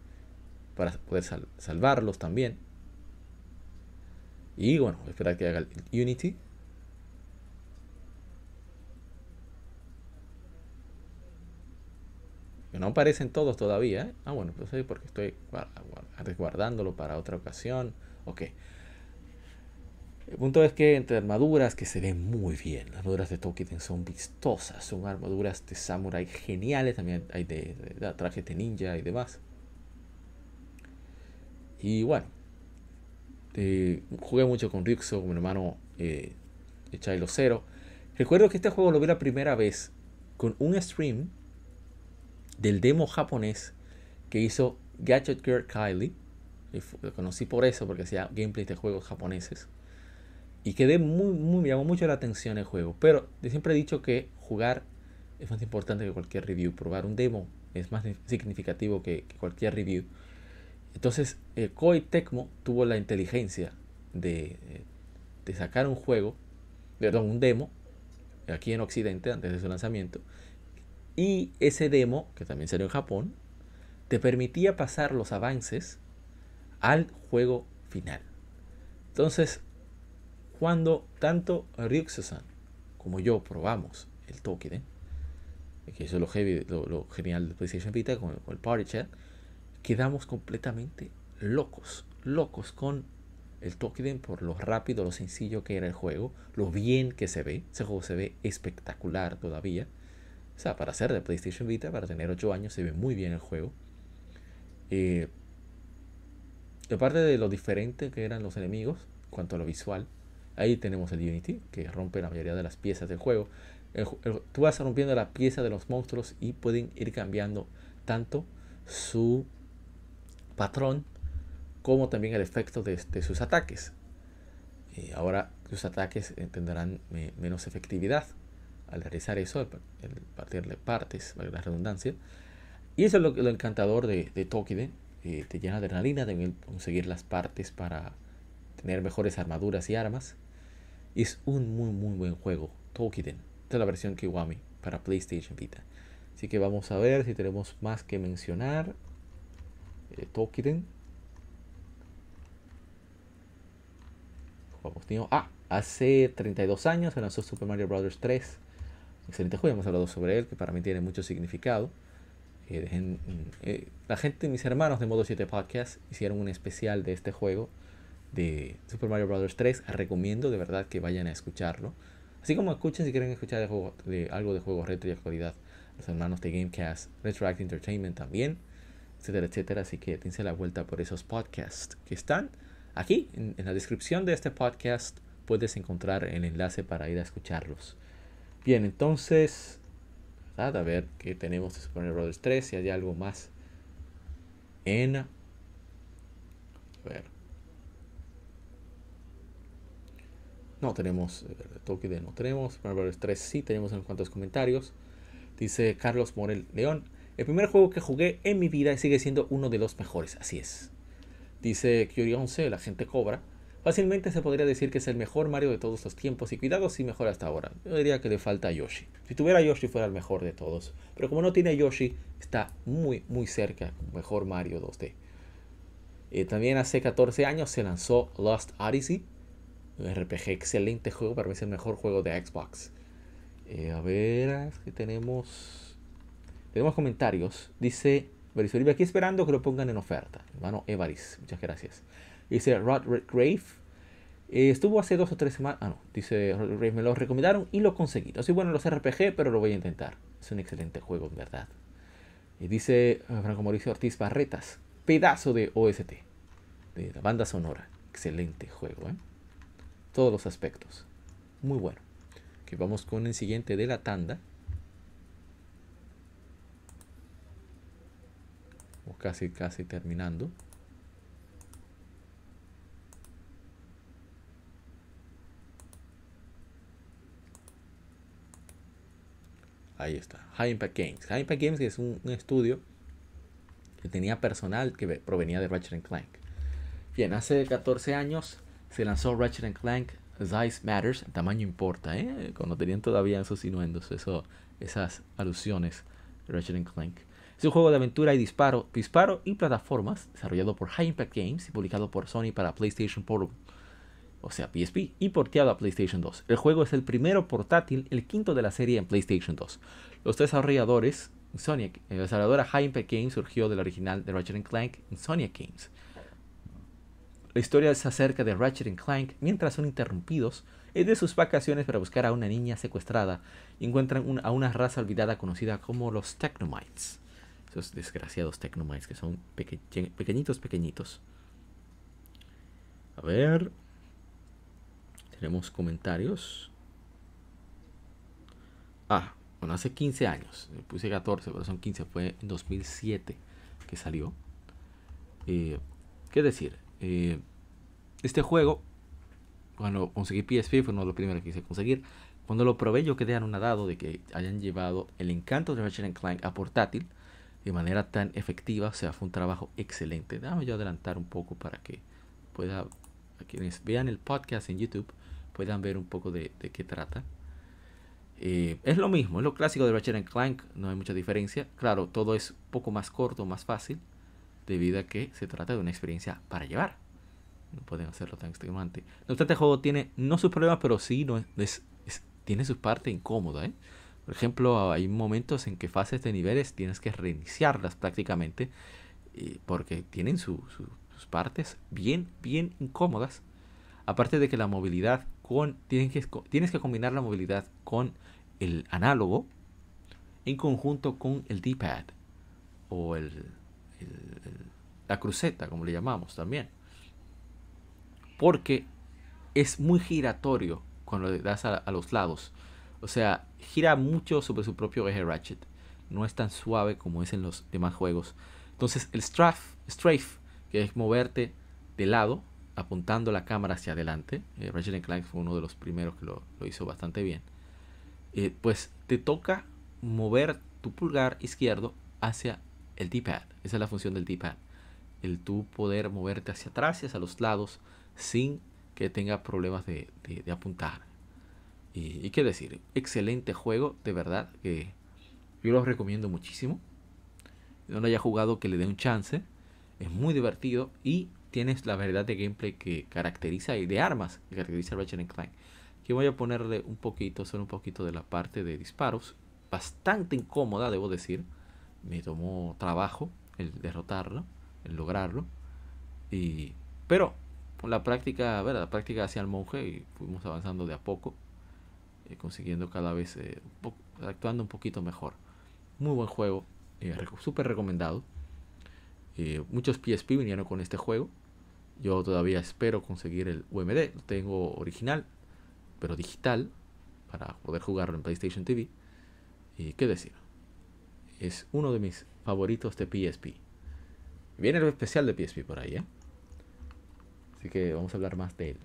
para poder salvarlos también. Y bueno, esperar que haga el Unity. No aparecen todos todavía. ¿eh? Ah, bueno, pues porque estoy resguardándolo para otra ocasión. Ok. El punto es que entre armaduras que se ven muy bien, las armaduras de Tolkien son vistosas, son armaduras de samurai geniales, también hay de, trajes de ninja y demás. Y bueno, eh, jugué mucho con Rixo, con mi hermano eh, Chilo Zero. Recuerdo que este juego lo vi la primera vez con un stream del demo japonés que hizo Gadget Girl Kylie. Lo conocí por eso, porque hacía gameplay de juegos japoneses. Y quedé muy, muy, me llamó mucho la atención el juego. Pero siempre he dicho que jugar es más importante que cualquier review. Probar un demo es más significativo que cualquier review. Entonces, eh, Koei Tecmo tuvo la inteligencia de, eh, de, sacar un juego, perdón, un demo, aquí en Occidente, antes de su lanzamiento. Y ese demo, que también salió en Japón, te permitía pasar los avances al juego final. Entonces, cuando tanto Ryuxu-san como yo probamos el Tokiden, que es lo, lo, genial de PlayStation Vita con, con el Party quedamos completamente locos, locos con el Tokiden por lo rápido, lo sencillo que era el juego, lo bien que se ve. Ese juego se ve espectacular todavía. O sea, para ser de PlayStation Vita, para tener 8 años, se ve muy bien el juego. Eh, aparte de lo diferente que eran los enemigos, en cuanto a lo visual, ahí tenemos el Unity, que rompe la mayoría de las piezas del juego. tú vas rompiendo la pieza de los monstruos y pueden ir cambiando tanto su patrón como también el efecto de, sus ataques. Y ahora sus ataques tendrán menos efectividad al realizar eso, el partirle partes, valga la redundancia. Y eso es lo, lo encantador de, de Tokiden. Eh, te llena de adrenalina de conseguir las partes para tener mejores armaduras y armas. Es un muy muy buen juego, Tokiden. Esta es la versión Kiwami para PlayStation Vita. Así que vamos a ver si tenemos más que mencionar. Eh, Tokiden Ah, hace 32 años se lanzó Super Mario Bros. 3. Excelente juego, hemos hablado sobre él, que para mí tiene mucho significado. Eh, mm, eh, la gente, mis hermanos de Modo 7 Podcast, hicieron un especial de este juego, de Super Mario Bros. 3. Recomiendo de verdad que vayan a escucharlo. Así como escuchen si quieren escuchar de algo de juego retro y actualidad. Los hermanos de Gamecast, Retroact Entertainment también, etcétera, etcétera. Así que dense la vuelta por esos podcasts que están Aquí, en, la descripción de este podcast, puedes encontrar el enlace para ir a escucharlos. Bien, entonces, a ver qué tenemos de Super Mario Bros. 3, si hay algo más en... A ver. No tenemos el eh, toque de no tenemos. Super Mario Bros. 3 sí tenemos en cuantos comentarios. Dice Carlos Morel León. El primer juego que jugué en mi vida sigue siendo uno de los mejores. Así es. Dice Kyori 11, la gente cobra. Fácilmente se podría decir que es el mejor Mario de todos los tiempos y cuidado si mejor hasta ahora. Yo diría que le falta a Yoshi. Si tuviera Yoshi fuera el mejor de todos. Pero como no tiene Yoshi, está muy muy cerca. Mejor Mario 2D. Eh, también hace 14 años se lanzó Lost Odyssey. Un RPG excelente juego. Para mí es el mejor juego de Xbox. Eh, a ver, que tenemos... Tenemos comentarios. Dice Verisuribe aquí esperando que lo pongan en oferta. Hermano Evaris, muchas gracias. Dice Roderick Grave. Eh, estuvo hace dos o tres semanas. Ah, no. Dice Roderick Grave, me lo recomendaron y lo conseguí. No soy bueno en los RPG, pero lo voy a intentar. Es un excelente juego, en verdad. Y dice eh, Franco Mauricio Ortiz Barretas. Pedazo de OST. De la banda sonora. Excelente juego, ¿eh? Todos los aspectos. Muy bueno. Que vamos con el siguiente de la tanda. casi, casi terminando. Ahí está, High Impact Games. High Impact Games es un, estudio que tenía personal que provenía de Ratchet Clank. Bien, hace 14 años se lanzó Ratchet Clank Size Matters, tamaño importa, ¿eh? cuando tenían todavía esos inuendos, eso, esas alusiones de Ratchet Clank. Es un juego de aventura y disparo, disparo y plataformas desarrollado por High Impact Games y publicado por Sony para PlayStation Portable, o sea PSP, y porteado a PlayStation 2. El juego es el primero portátil, el quinto de la serie en PlayStation 2. Los desarrolladores, Sony, la desarrolladora High Impact Games surgió del original de Ratchet Clank en Sony Games. La historia es acerca de Ratchet Clank mientras son interrumpidos de sus vacaciones para buscar a una niña secuestrada y encuentran a una raza olvidada conocida como los Technomites. Esos desgraciados Technomites que son pequeñitos, pequeñitos. A ver. Tenemos comentarios. Ah, bueno, hace 15 años. Puse 14, pero son 15. Fue en 2007 que salió. Eh, ¿Qué decir? Eh, este juego, cuando conseguí PSP, fue uno de los primeros que quise conseguir. Cuando lo probé, yo quedé anonadado de que hayan llevado el encanto de Ratchet Clank a portátil de manera tan efectiva. O sea, fue un trabajo excelente. Déjame yo adelantar un poco para que pueda, a quienes vean el podcast en YouTube, puedan ver un poco de, qué trata. Eh, es lo mismo, es lo clásico de Ratchet Clank, no hay mucha diferencia. Claro, todo es un poco más corto, más fácil, debido a que se trata de una experiencia para llevar. no pueden hacerlo tan extremamente. No obstante, el juego tiene no sus problemas, pero sí no es, tiene su parte incómoda. ¿eh? Por ejemplo, hay momentos en que fases de niveles tienes que reiniciarlas prácticamente porque tienen sus partes bien, bien incómodas. Aparte de que la movilidad con... Tienes que, combinar la movilidad con el análogo en conjunto con el D-pad o el, la cruceta, como le llamamos también. Porque es muy giratorio cuando le das a, los lados. O sea, gira mucho sobre su propio eje ratchet. No es tan suave como es en los demás juegos. Entonces el strafe que es moverte de lado, apuntando la cámara hacia adelante. Eh, Ratchet Clank fue uno de los primeros que lo, hizo bastante bien. Eh, pues te toca mover tu pulgar izquierdo hacia el D-pad. Esa es la función del D-pad. El tú poder moverte hacia atrás y hacia los lados sin que tenga problemas de, apuntar. Y, qué decir, excelente juego, de verdad, que yo lo recomiendo muchísimo. No lo haya jugado, que le dé un chance. Es muy divertido y tienes la variedad de gameplay que caracteriza y de armas que caracteriza Ratchet Clank. Que voy a ponerle un poquito, solo un poquito de la parte de disparos. Bastante incómoda, debo decir. Me tomó trabajo el derrotarlo, el lograrlo. Y, pero con la práctica, ver, la práctica hacia el monje y fuimos avanzando de a poco, eh, consiguiendo cada vez, eh, actuando un poquito mejor. Muy buen juego, eh, súper recomendado. Eh, muchos PSP vinieron con este juego. Yo todavía espero conseguir el UMD. Lo tengo original, pero digital, para poder jugarlo en PlayStation TV. Y qué decir. Es uno de mis favoritos de PSP. Viene el especial de PSP por ahí, ¿eh? Así que vamos a hablar más de él.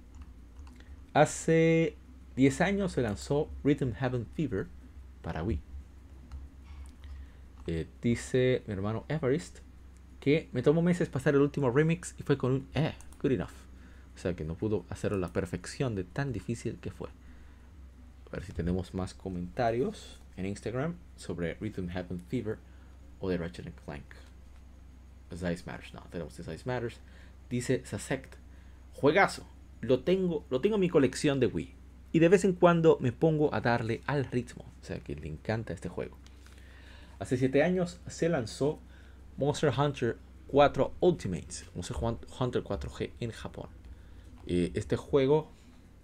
Hace 10 años se lanzó Rhythm Heaven Fever para Wii. Eh, dice mi hermano Everest que me tomó meses pasar el último remix y fue con un eh, good enough. O sea que no pudo hacerlo a la perfección de tan difícil que fue. A ver si tenemos más comentarios en Instagram sobre Rhythm Heaven Fever o de Ratchet Clank. Size Matters, no, tenemos Size Matters. Dice Sasect, juegazo, lo tengo, lo tengo en mi colección de Wii. Y de vez en cuando me pongo a darle al ritmo. O sea que le encanta este juego. Hace 7 años se lanzó Monster Hunter 4 Ultimates, Monster Hunter 4G en Japón. este juego,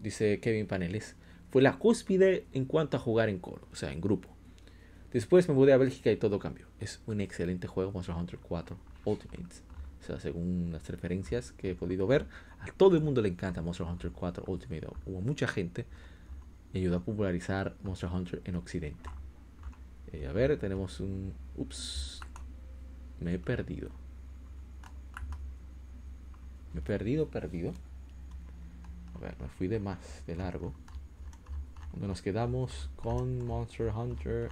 dice Kevin Paneles, fue la cúspide en cuanto a jugar en coro, o sea, en grupo. Después me mudé a Bélgica y todo cambió. Es un excelente juego, Monster Hunter 4 Ultimates. O sea, según las referencias que he podido ver, a todo el mundo le encanta Monster Hunter 4 Ultimate. Hubo mucha gente y ayudó a popularizar Monster Hunter en Occidente. Eh, a ver, tenemos un... Ups. Me he perdido. Me he perdido, perdido. A ver, me fui de más, de largo. Cuando nos quedamos con Monster Hunter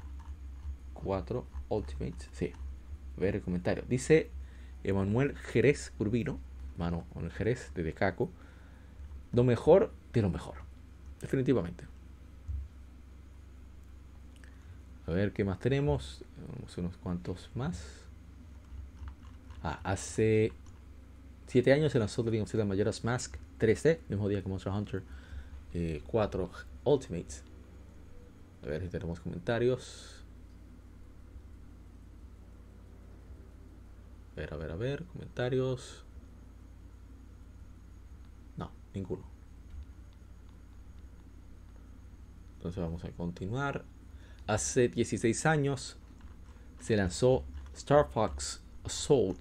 4 Ultimate. Sí. Ver el comentario. Dice Emanuel Jerez Urbino. Mano, con el Jerez de Decaco. Lo mejor de lo mejor. Definitivamente. A ver qué más tenemos. Tenemos unos cuantos más. Ah, hace 7 años se lanzó The Legend of Zelda Majora's Mask 3D, mismo día que Monster Hunter 4 eh, Ultimates. A ver si tenemos comentarios. A ver, a ver, a ver, comentarios. No, ninguno. Entonces vamos a continuar hace 16 años se lanzó Star Fox Assault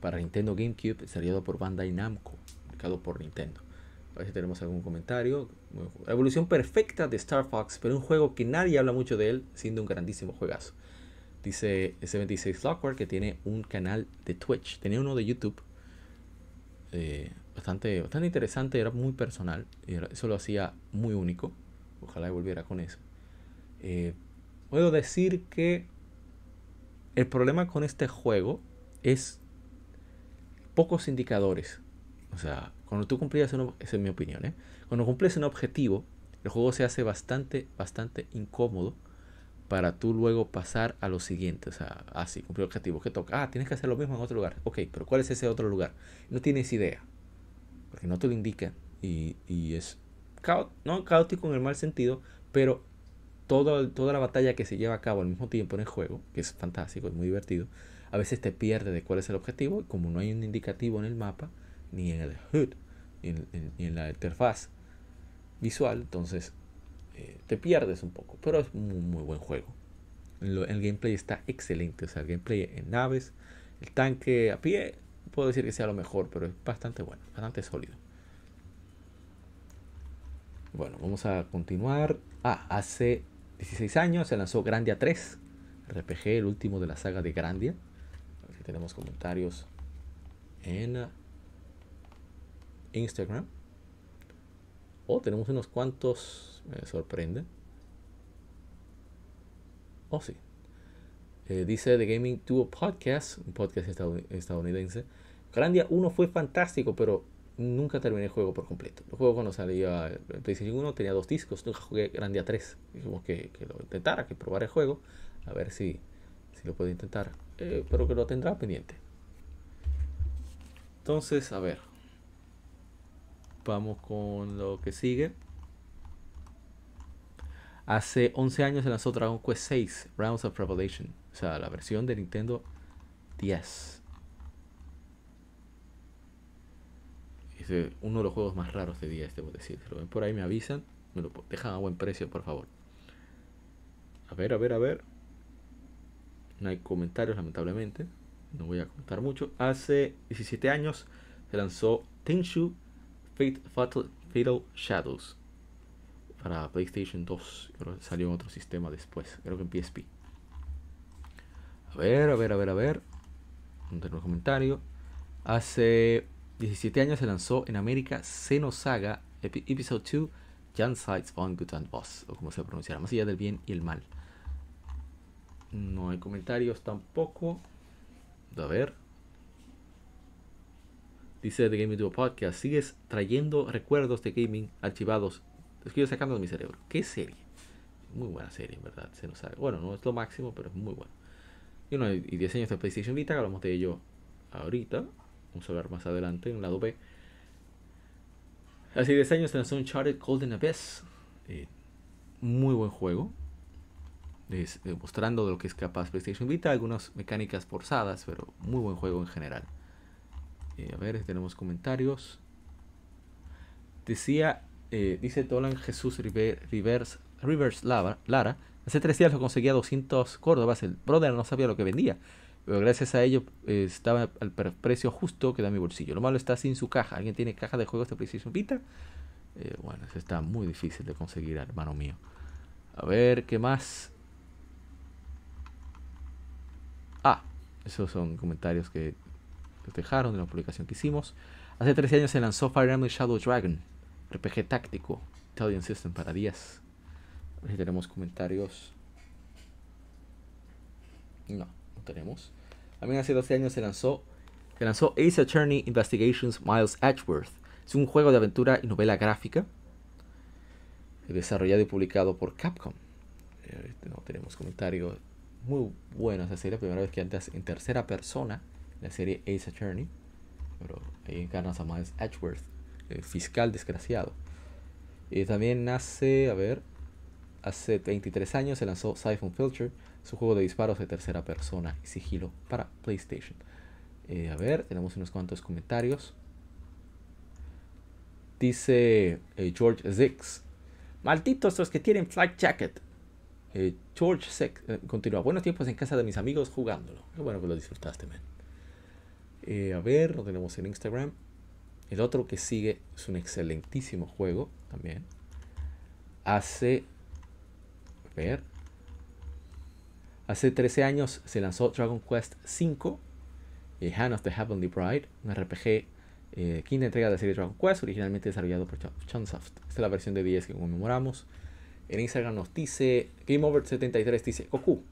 para Nintendo GameCube, desarrollado por Bandai Namco, publicado por Nintendo. A ver si tenemos algún comentario. La evolución perfecta de Star Fox, pero un juego que nadie habla mucho de él, siendo un grandísimo juegazo. Dice 76 Clockwork que tiene un canal de Twitch, tenía uno de YouTube. Eh, bastante, bastante interesante, era muy personal, eso lo hacía muy único. Ojalá volviera con eso. Eh, puedo decir que el problema con este juego es pocos indicadores. O sea, cuando tú cumplías un, esa es mi opinión, ¿eh? cuando cumples un objetivo, el juego se hace bastante, bastante incómodo para tú luego pasar a lo siguiente. O sea, ah, cumplir el objetivo. que toca? Ah, tienes que hacer lo mismo en otro lugar. Ok, pero ¿cuál es ese otro lugar? No tienes idea. porque no te lo indica y, y es no caótico en el mal sentido, pero todo, toda la batalla que se lleva a cabo al mismo tiempo en el juego, que es fantástico, es muy divertido, a veces te pierde de cuál es el objetivo, y como no hay un indicativo en el mapa, ni en el HUD, ni en, la interfaz visual, entonces eh, te pierdes un poco, pero es un muy buen juego. El, gameplay está excelente, o sea, el gameplay en naves, el tanque a pie, puedo decir que sea lo mejor, pero es bastante bueno, bastante sólido. Bueno, vamos a continuar. Ah, hace 16 años se lanzó Grandia 3, RPG, el último de la saga de Grandia. A ver si tenemos comentarios en Instagram. Oh, tenemos unos cuantos, me sorprende. Oh, sí. Eh, dice The Gaming Duo Podcast, un podcast estadounidense. Grandia 1 fue fantástico, pero nunca terminé el juego por completo. El juego cuando salía el PlayStation 1 tenía dos discos, nunca jugué Grandia 3. Dijimos que, que, lo intentara, que probara el juego, a ver si, si lo puede intentar. Eh, pero que lo tendrá pendiente. Entonces, a ver. Vamos con lo que sigue. Hace 11 años se lanzó Dragon Quest 6, Rounds of Revelation. O sea, la versión de Nintendo 10. Uno de los juegos más raros de 10, debo decir. Si ven por ahí, me avisan. Me lo dejan a buen precio, por favor. A ver, a ver, a ver. No hay comentarios, lamentablemente. No voy a comentar mucho. Hace 17 años se lanzó Tenchu Fate Fatal, Fatal Shadows para PlayStation 2. Creo que salió en otro sistema después. Creo que en PSP. A ver, a ver, a ver, a ver. No tengo comentario. Hace 17 años se lanzó en América Xenosaga Episode 2 Jan Sides on Good and Boss, o como se pronunciará, más allá del bien y el mal. No hay comentarios tampoco. A ver. Dice The Gaming Duo Podcast, sigues trayendo recuerdos de gaming archivados. Los quiero sacando de mi cerebro. ¿Qué serie? Muy buena serie, en verdad. Xenosaga. Bueno, no es lo máximo, pero es muy bueno. Y 10 años de PlayStation Vita, hablamos de ello ahorita. Vamos a ver más adelante en el lado B. Hace 10 años lanzó Uncharted Golden Abyss. Eh, muy buen juego. demostrando de lo que es capaz PlayStation Vita. Algunas mecánicas forzadas, pero muy buen juego en general. Eh, a ver, tenemos comentarios. Decía, eh, dice Dolan Jesús Rivers, Rivers Lara. Hace tres días lo conseguía 200 córdobas. El brother no sabía lo que vendía. Pero gracias a ello eh, estaba al precio justo que da mi bolsillo. Lo malo está sin su caja. ¿Alguien tiene caja de juegos de PlayStation Vita? Eh, bueno, eso está muy difícil de conseguir, hermano mío. A ver, ¿qué más? Ah, esos son comentarios que dejaron de la publicación que hicimos. Hace 13 años se lanzó Fire Emblem Shadow Dragon, RPG táctico, Italian System para 10. A ver si tenemos comentarios. No tenemos. También hace 12 años se lanzó, se lanzó Ace Attorney Investigations Miles Edgeworth. Es un juego de aventura y novela gráfica desarrollado y publicado por Capcom. Eh, no tenemos comentarios. Muy buena esa serie, primera vez que antes en tercera persona la serie Ace Attorney. Pero ahí encarnas a Miles Edgeworth, fiscal desgraciado. Y también nace, a ver, hace 23 años se lanzó Siphon Filter, su juego de disparos de tercera persona y sigilo para PlayStation. Eh, a ver, tenemos unos cuantos comentarios. Dice eh, George Zix. Malditos los que tienen Flight Jacket. Eh, George Zix continúa. Buenos tiempos en casa de mis amigos jugándolo. Qué bueno que lo disfrutaste, man. a ver, lo tenemos en Instagram. El otro que sigue es un excelentísimo juego también. Hace. A ver. Hace 13 años se lanzó Dragon Quest V, eh, Hand of the Heavenly Bride, un RPG, eh, quinta entrega de la serie Dragon Quest, originalmente desarrollado por Chunsoft. Esta es la versión de 10 que conmemoramos. En Instagram nos dice, Game Over 73 dice, Goku.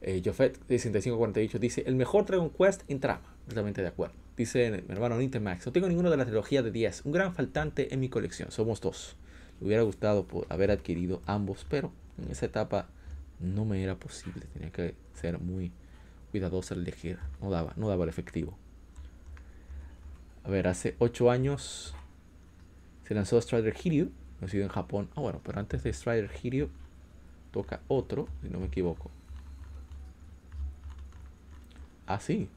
Eh, Jofet 6548 dice, el mejor Dragon Quest en trama. Totalmente de acuerdo. Dice mi hermano Nintemax, no tengo ninguno de la trilogía de 10, un gran faltante en mi colección, somos dos. Me hubiera gustado haber adquirido ambos, pero en esa etapa no me era posible. Tenía que ser muy cuidadoso al elegir. No daba, no daba el efectivo. A ver, hace 8 años se lanzó Strider Hiryu, nacido en Japón. Ah, bueno, pero antes de Strider Hiryu toca otro, si no me equivoco. Ah, sí,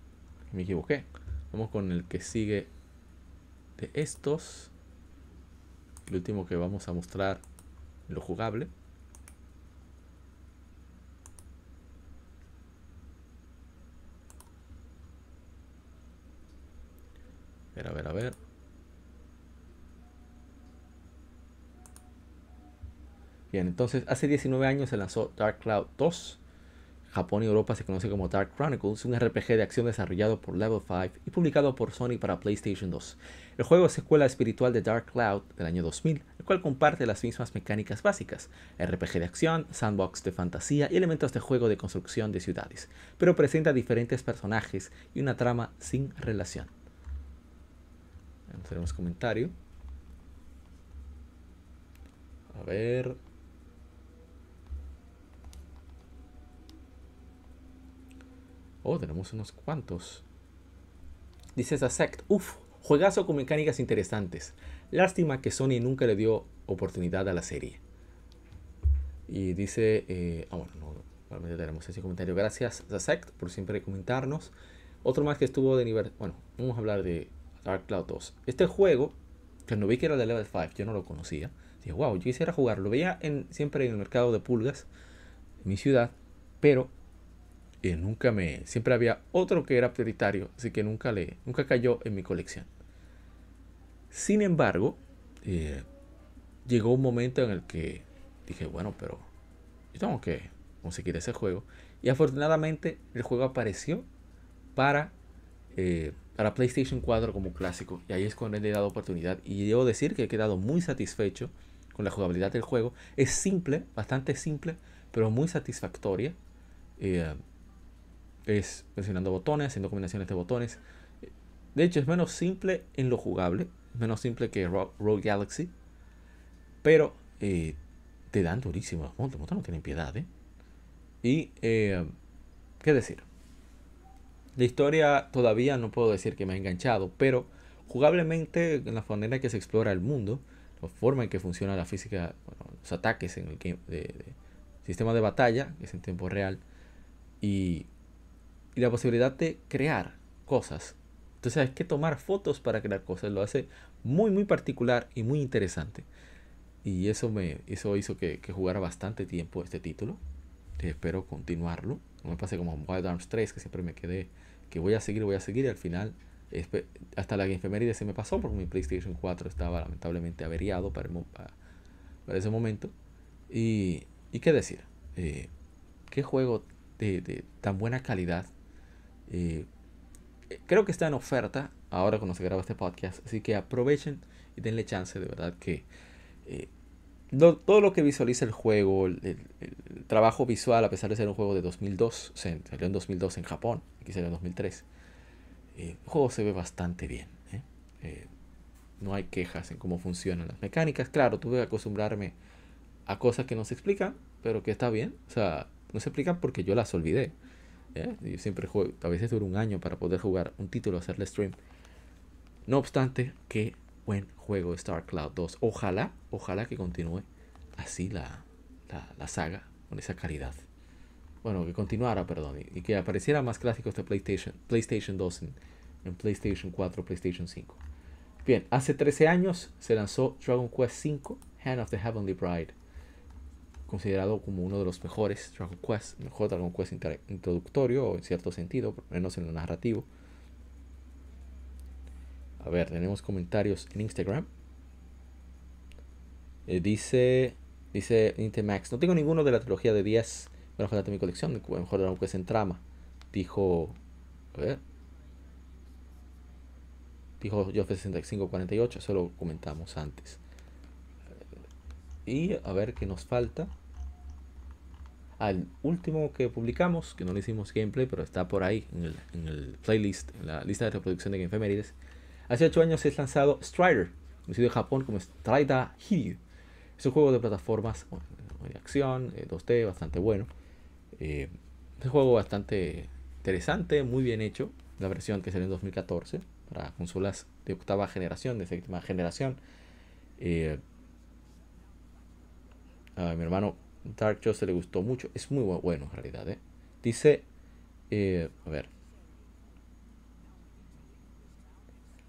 me equivoqué. Vamos con el que sigue de estos. El último que vamos a mostrar, lo jugable. A ver, a ver. Bien, entonces hace 19 años se lanzó Dark Cloud 2. Japón y Europa se conoce como Dark Chronicles, un RPG de acción desarrollado por Level 5 y publicado por Sony para PlayStation 2. El juego es secuela espiritual de Dark Cloud del año 2000, el cual comparte las mismas mecánicas básicas, RPG de acción, sandbox de fantasía y elementos de juego de construcción de ciudades, pero presenta diferentes personajes y una trama sin relación. Tenemos comentario. A ver. Oh, tenemos unos cuantos. Dice Sect, uff, juegazo con mecánicas interesantes. Lástima que Sony nunca le dio oportunidad a la serie. Y dice, eh, ah bueno, no, realmente tenemos ese comentario. Gracias Sect por siempre comentarnos. Otro más que estuvo de nivel, bueno, vamos a hablar de Dark Cloud 2. Este juego, cuando vi que era de Level 5, yo no lo conocía. Dije, wow, yo quisiera jugarlo. Lo veía en, siempre en el mercado de pulgas, en mi ciudad, pero nunca me. Siempre había otro que era prioritario, así que nunca le. nunca cayó en mi colección. Sin embargo, eh, llegó un momento en el que dije, bueno, pero yo tengo que conseguir ese juego. Y afortunadamente el juego apareció para, eh, para PlayStation 4 como clásico. Y ahí es cuando le he dado oportunidad. Y debo decir que he quedado muy satisfecho con la jugabilidad del juego. Es simple, bastante simple, pero muy satisfactoria. Eh, es presionando botones, haciendo combinaciones de botones. De hecho, es menos simple en lo jugable, menos simple que Rogue Galaxy, pero eh, te dan durísimo. Los montes, no tienen piedad, ¿eh? Y, eh, ¿qué decir? La historia todavía no puedo decir que me ha enganchado, pero jugablemente, en la manera en que se explora el mundo, la forma en que funciona la física, los ataques en el de, sistema de batalla, que es en tiempo real, y la posibilidad de crear cosas. Entonces hay que tomar fotos para crear cosas. Lo hace muy, muy particular y muy interesante. Y eso, me, eso hizo que, jugara bastante tiempo este título. Y espero continuarlo. No me pase como Wild Arms 3, que siempre me quedé que voy a seguir, voy a seguir. Y al final, hasta la efeméride se me pasó porque mi PlayStation 4 estaba lamentablemente averiado para, ese momento. Y, qué decir, eh, qué juego de, de tan buena calidad eh, creo que está en oferta ahora cuando se graba este podcast. Así que aprovechen y denle chance, de verdad que eh, todo lo que visualiza el juego, el, trabajo visual, a pesar de ser un juego de 2002, se salió en 2002 en Japón, aquí salió en 2003, eh, el juego se ve bastante bien. no hay quejas en cómo funcionan las mecánicas. Claro, tuve que acostumbrarme a cosas que no se explican, pero que está bien. O sea, no se explican porque yo las olvidé. ¿eh? Yo siempre juego, a veces dura un año para poder jugar un título, hacerle stream. No obstante, qué buen juego Star Cloud 2. Ojalá, ojalá que continúe así la, la, saga, con esa calidad. Bueno, que continuara, perdón, y, que apareciera más clásicos de PlayStation, PlayStation 2 en, PlayStation 4, PlayStation 5. Bien, hace 13 años se lanzó Dragon Quest V, Hand of the Heavenly Bride considerado como uno de los mejores Dragon Quest, mejor Dragon Quest introductorio, en cierto sentido, menos en lo narrativo. A ver, tenemos comentarios en Instagram. Eh, dice, dice Intemax, no tengo ninguno de la trilogía de 10, bueno, ojalá mi colección, mejor Dragon Quest en trama. Dijo, a ver. Dijo Joff 6548, eso lo comentamos antes. Y a ver qué nos falta. Al último que publicamos, que no le hicimos gameplay, pero está por ahí en el, playlist, en la lista de reproducción de Gamefemérides. Hace 8 años es lanzado Strider, conocido en Japón como Strider Hiryu. Es un juego de plataformas de acción, 2D, eh, bastante bueno. Eh, es un juego bastante interesante, muy bien hecho. La versión que salió en 2014. para consolas de octava generación, de séptima generación. Eh, a mi hermano Dark Joseph le gustó mucho. Es muy bueno en realidad. ¿eh? Dice, a ver.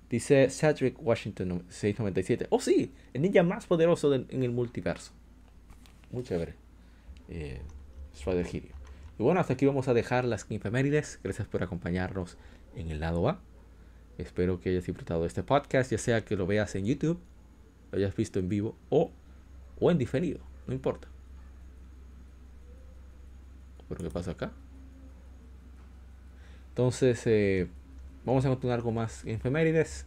Dice Cedric Washington 697. Oh sí, el ninja más poderoso en el multiverso. Muy chévere. Eh, Strider Hirio. Y bueno, hasta aquí vamos a dejar las efemérides. Gracias por acompañarnos en el lado A. Espero que hayas disfrutado este podcast, ya sea que lo veas en YouTube, lo hayas visto en vivo o, o en diferido, no importa. ¿Pero qué pasa acá? Entonces, eh, vamos a continuar con más efemérides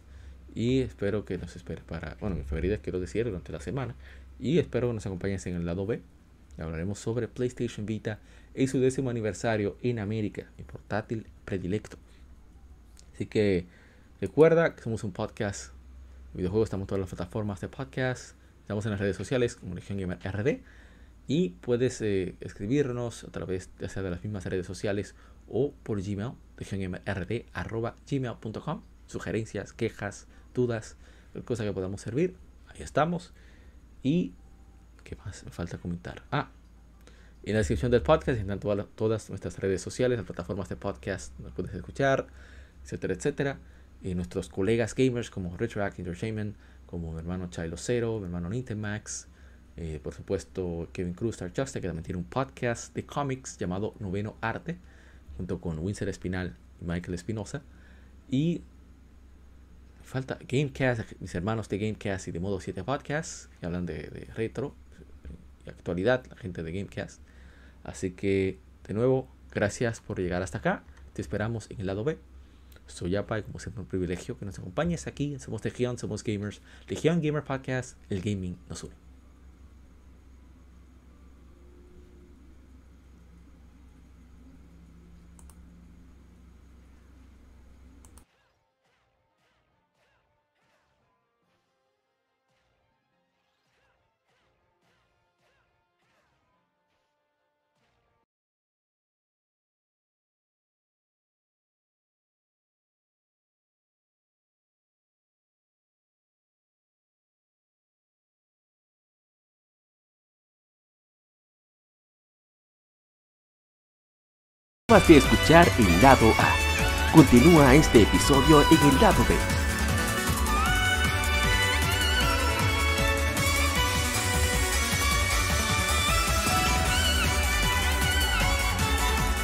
y espero que nos espere para, bueno, efemérides quiero decir durante la semana y espero que nos acompañes en el lado B. Hablaremos sobre PlayStation Vita y su décimo aniversario en América, mi portátil predilecto. Así que recuerda que somos un podcast de videojuegos, estamos en todas las plataformas de podcast, estamos en las redes sociales como Legion Gamer RD y puedes eh, escribirnos a través ya sea de las mismas redes sociales o por Gmail, gmail.com, sugerencias, quejas, dudas, cosa que podamos servir, ahí estamos. Y, ¿qué más me falta comentar? Ah, en la descripción del podcast están todas, todas nuestras redes sociales, las plataformas de podcast donde puedes escuchar, etcétera, etcétera. Y nuestros colegas gamers como Retroact Entertainment, como mi hermano Chilo Cero, mi hermano Nintemax, eh, por supuesto Kevin Cruz Star Justice, que también tiene un podcast de cómics llamado Noveno Arte, junto con Winsor Espinal y Michael Espinosa. Y falta Gamecast, mis hermanos de Gamecast y de Modo 7 Podcast, que hablan de, retro y actualidad, la gente de Gamecast. Así que, de nuevo, gracias por llegar hasta acá. Te esperamos en el lado B. Soy Yapa y como siempre un privilegio que nos acompañes aquí. Somos Legion, somos gamers. Legion Gamer Podcast, el gaming nos une. De escuchar el lado A. Continúa este episodio en el lado B.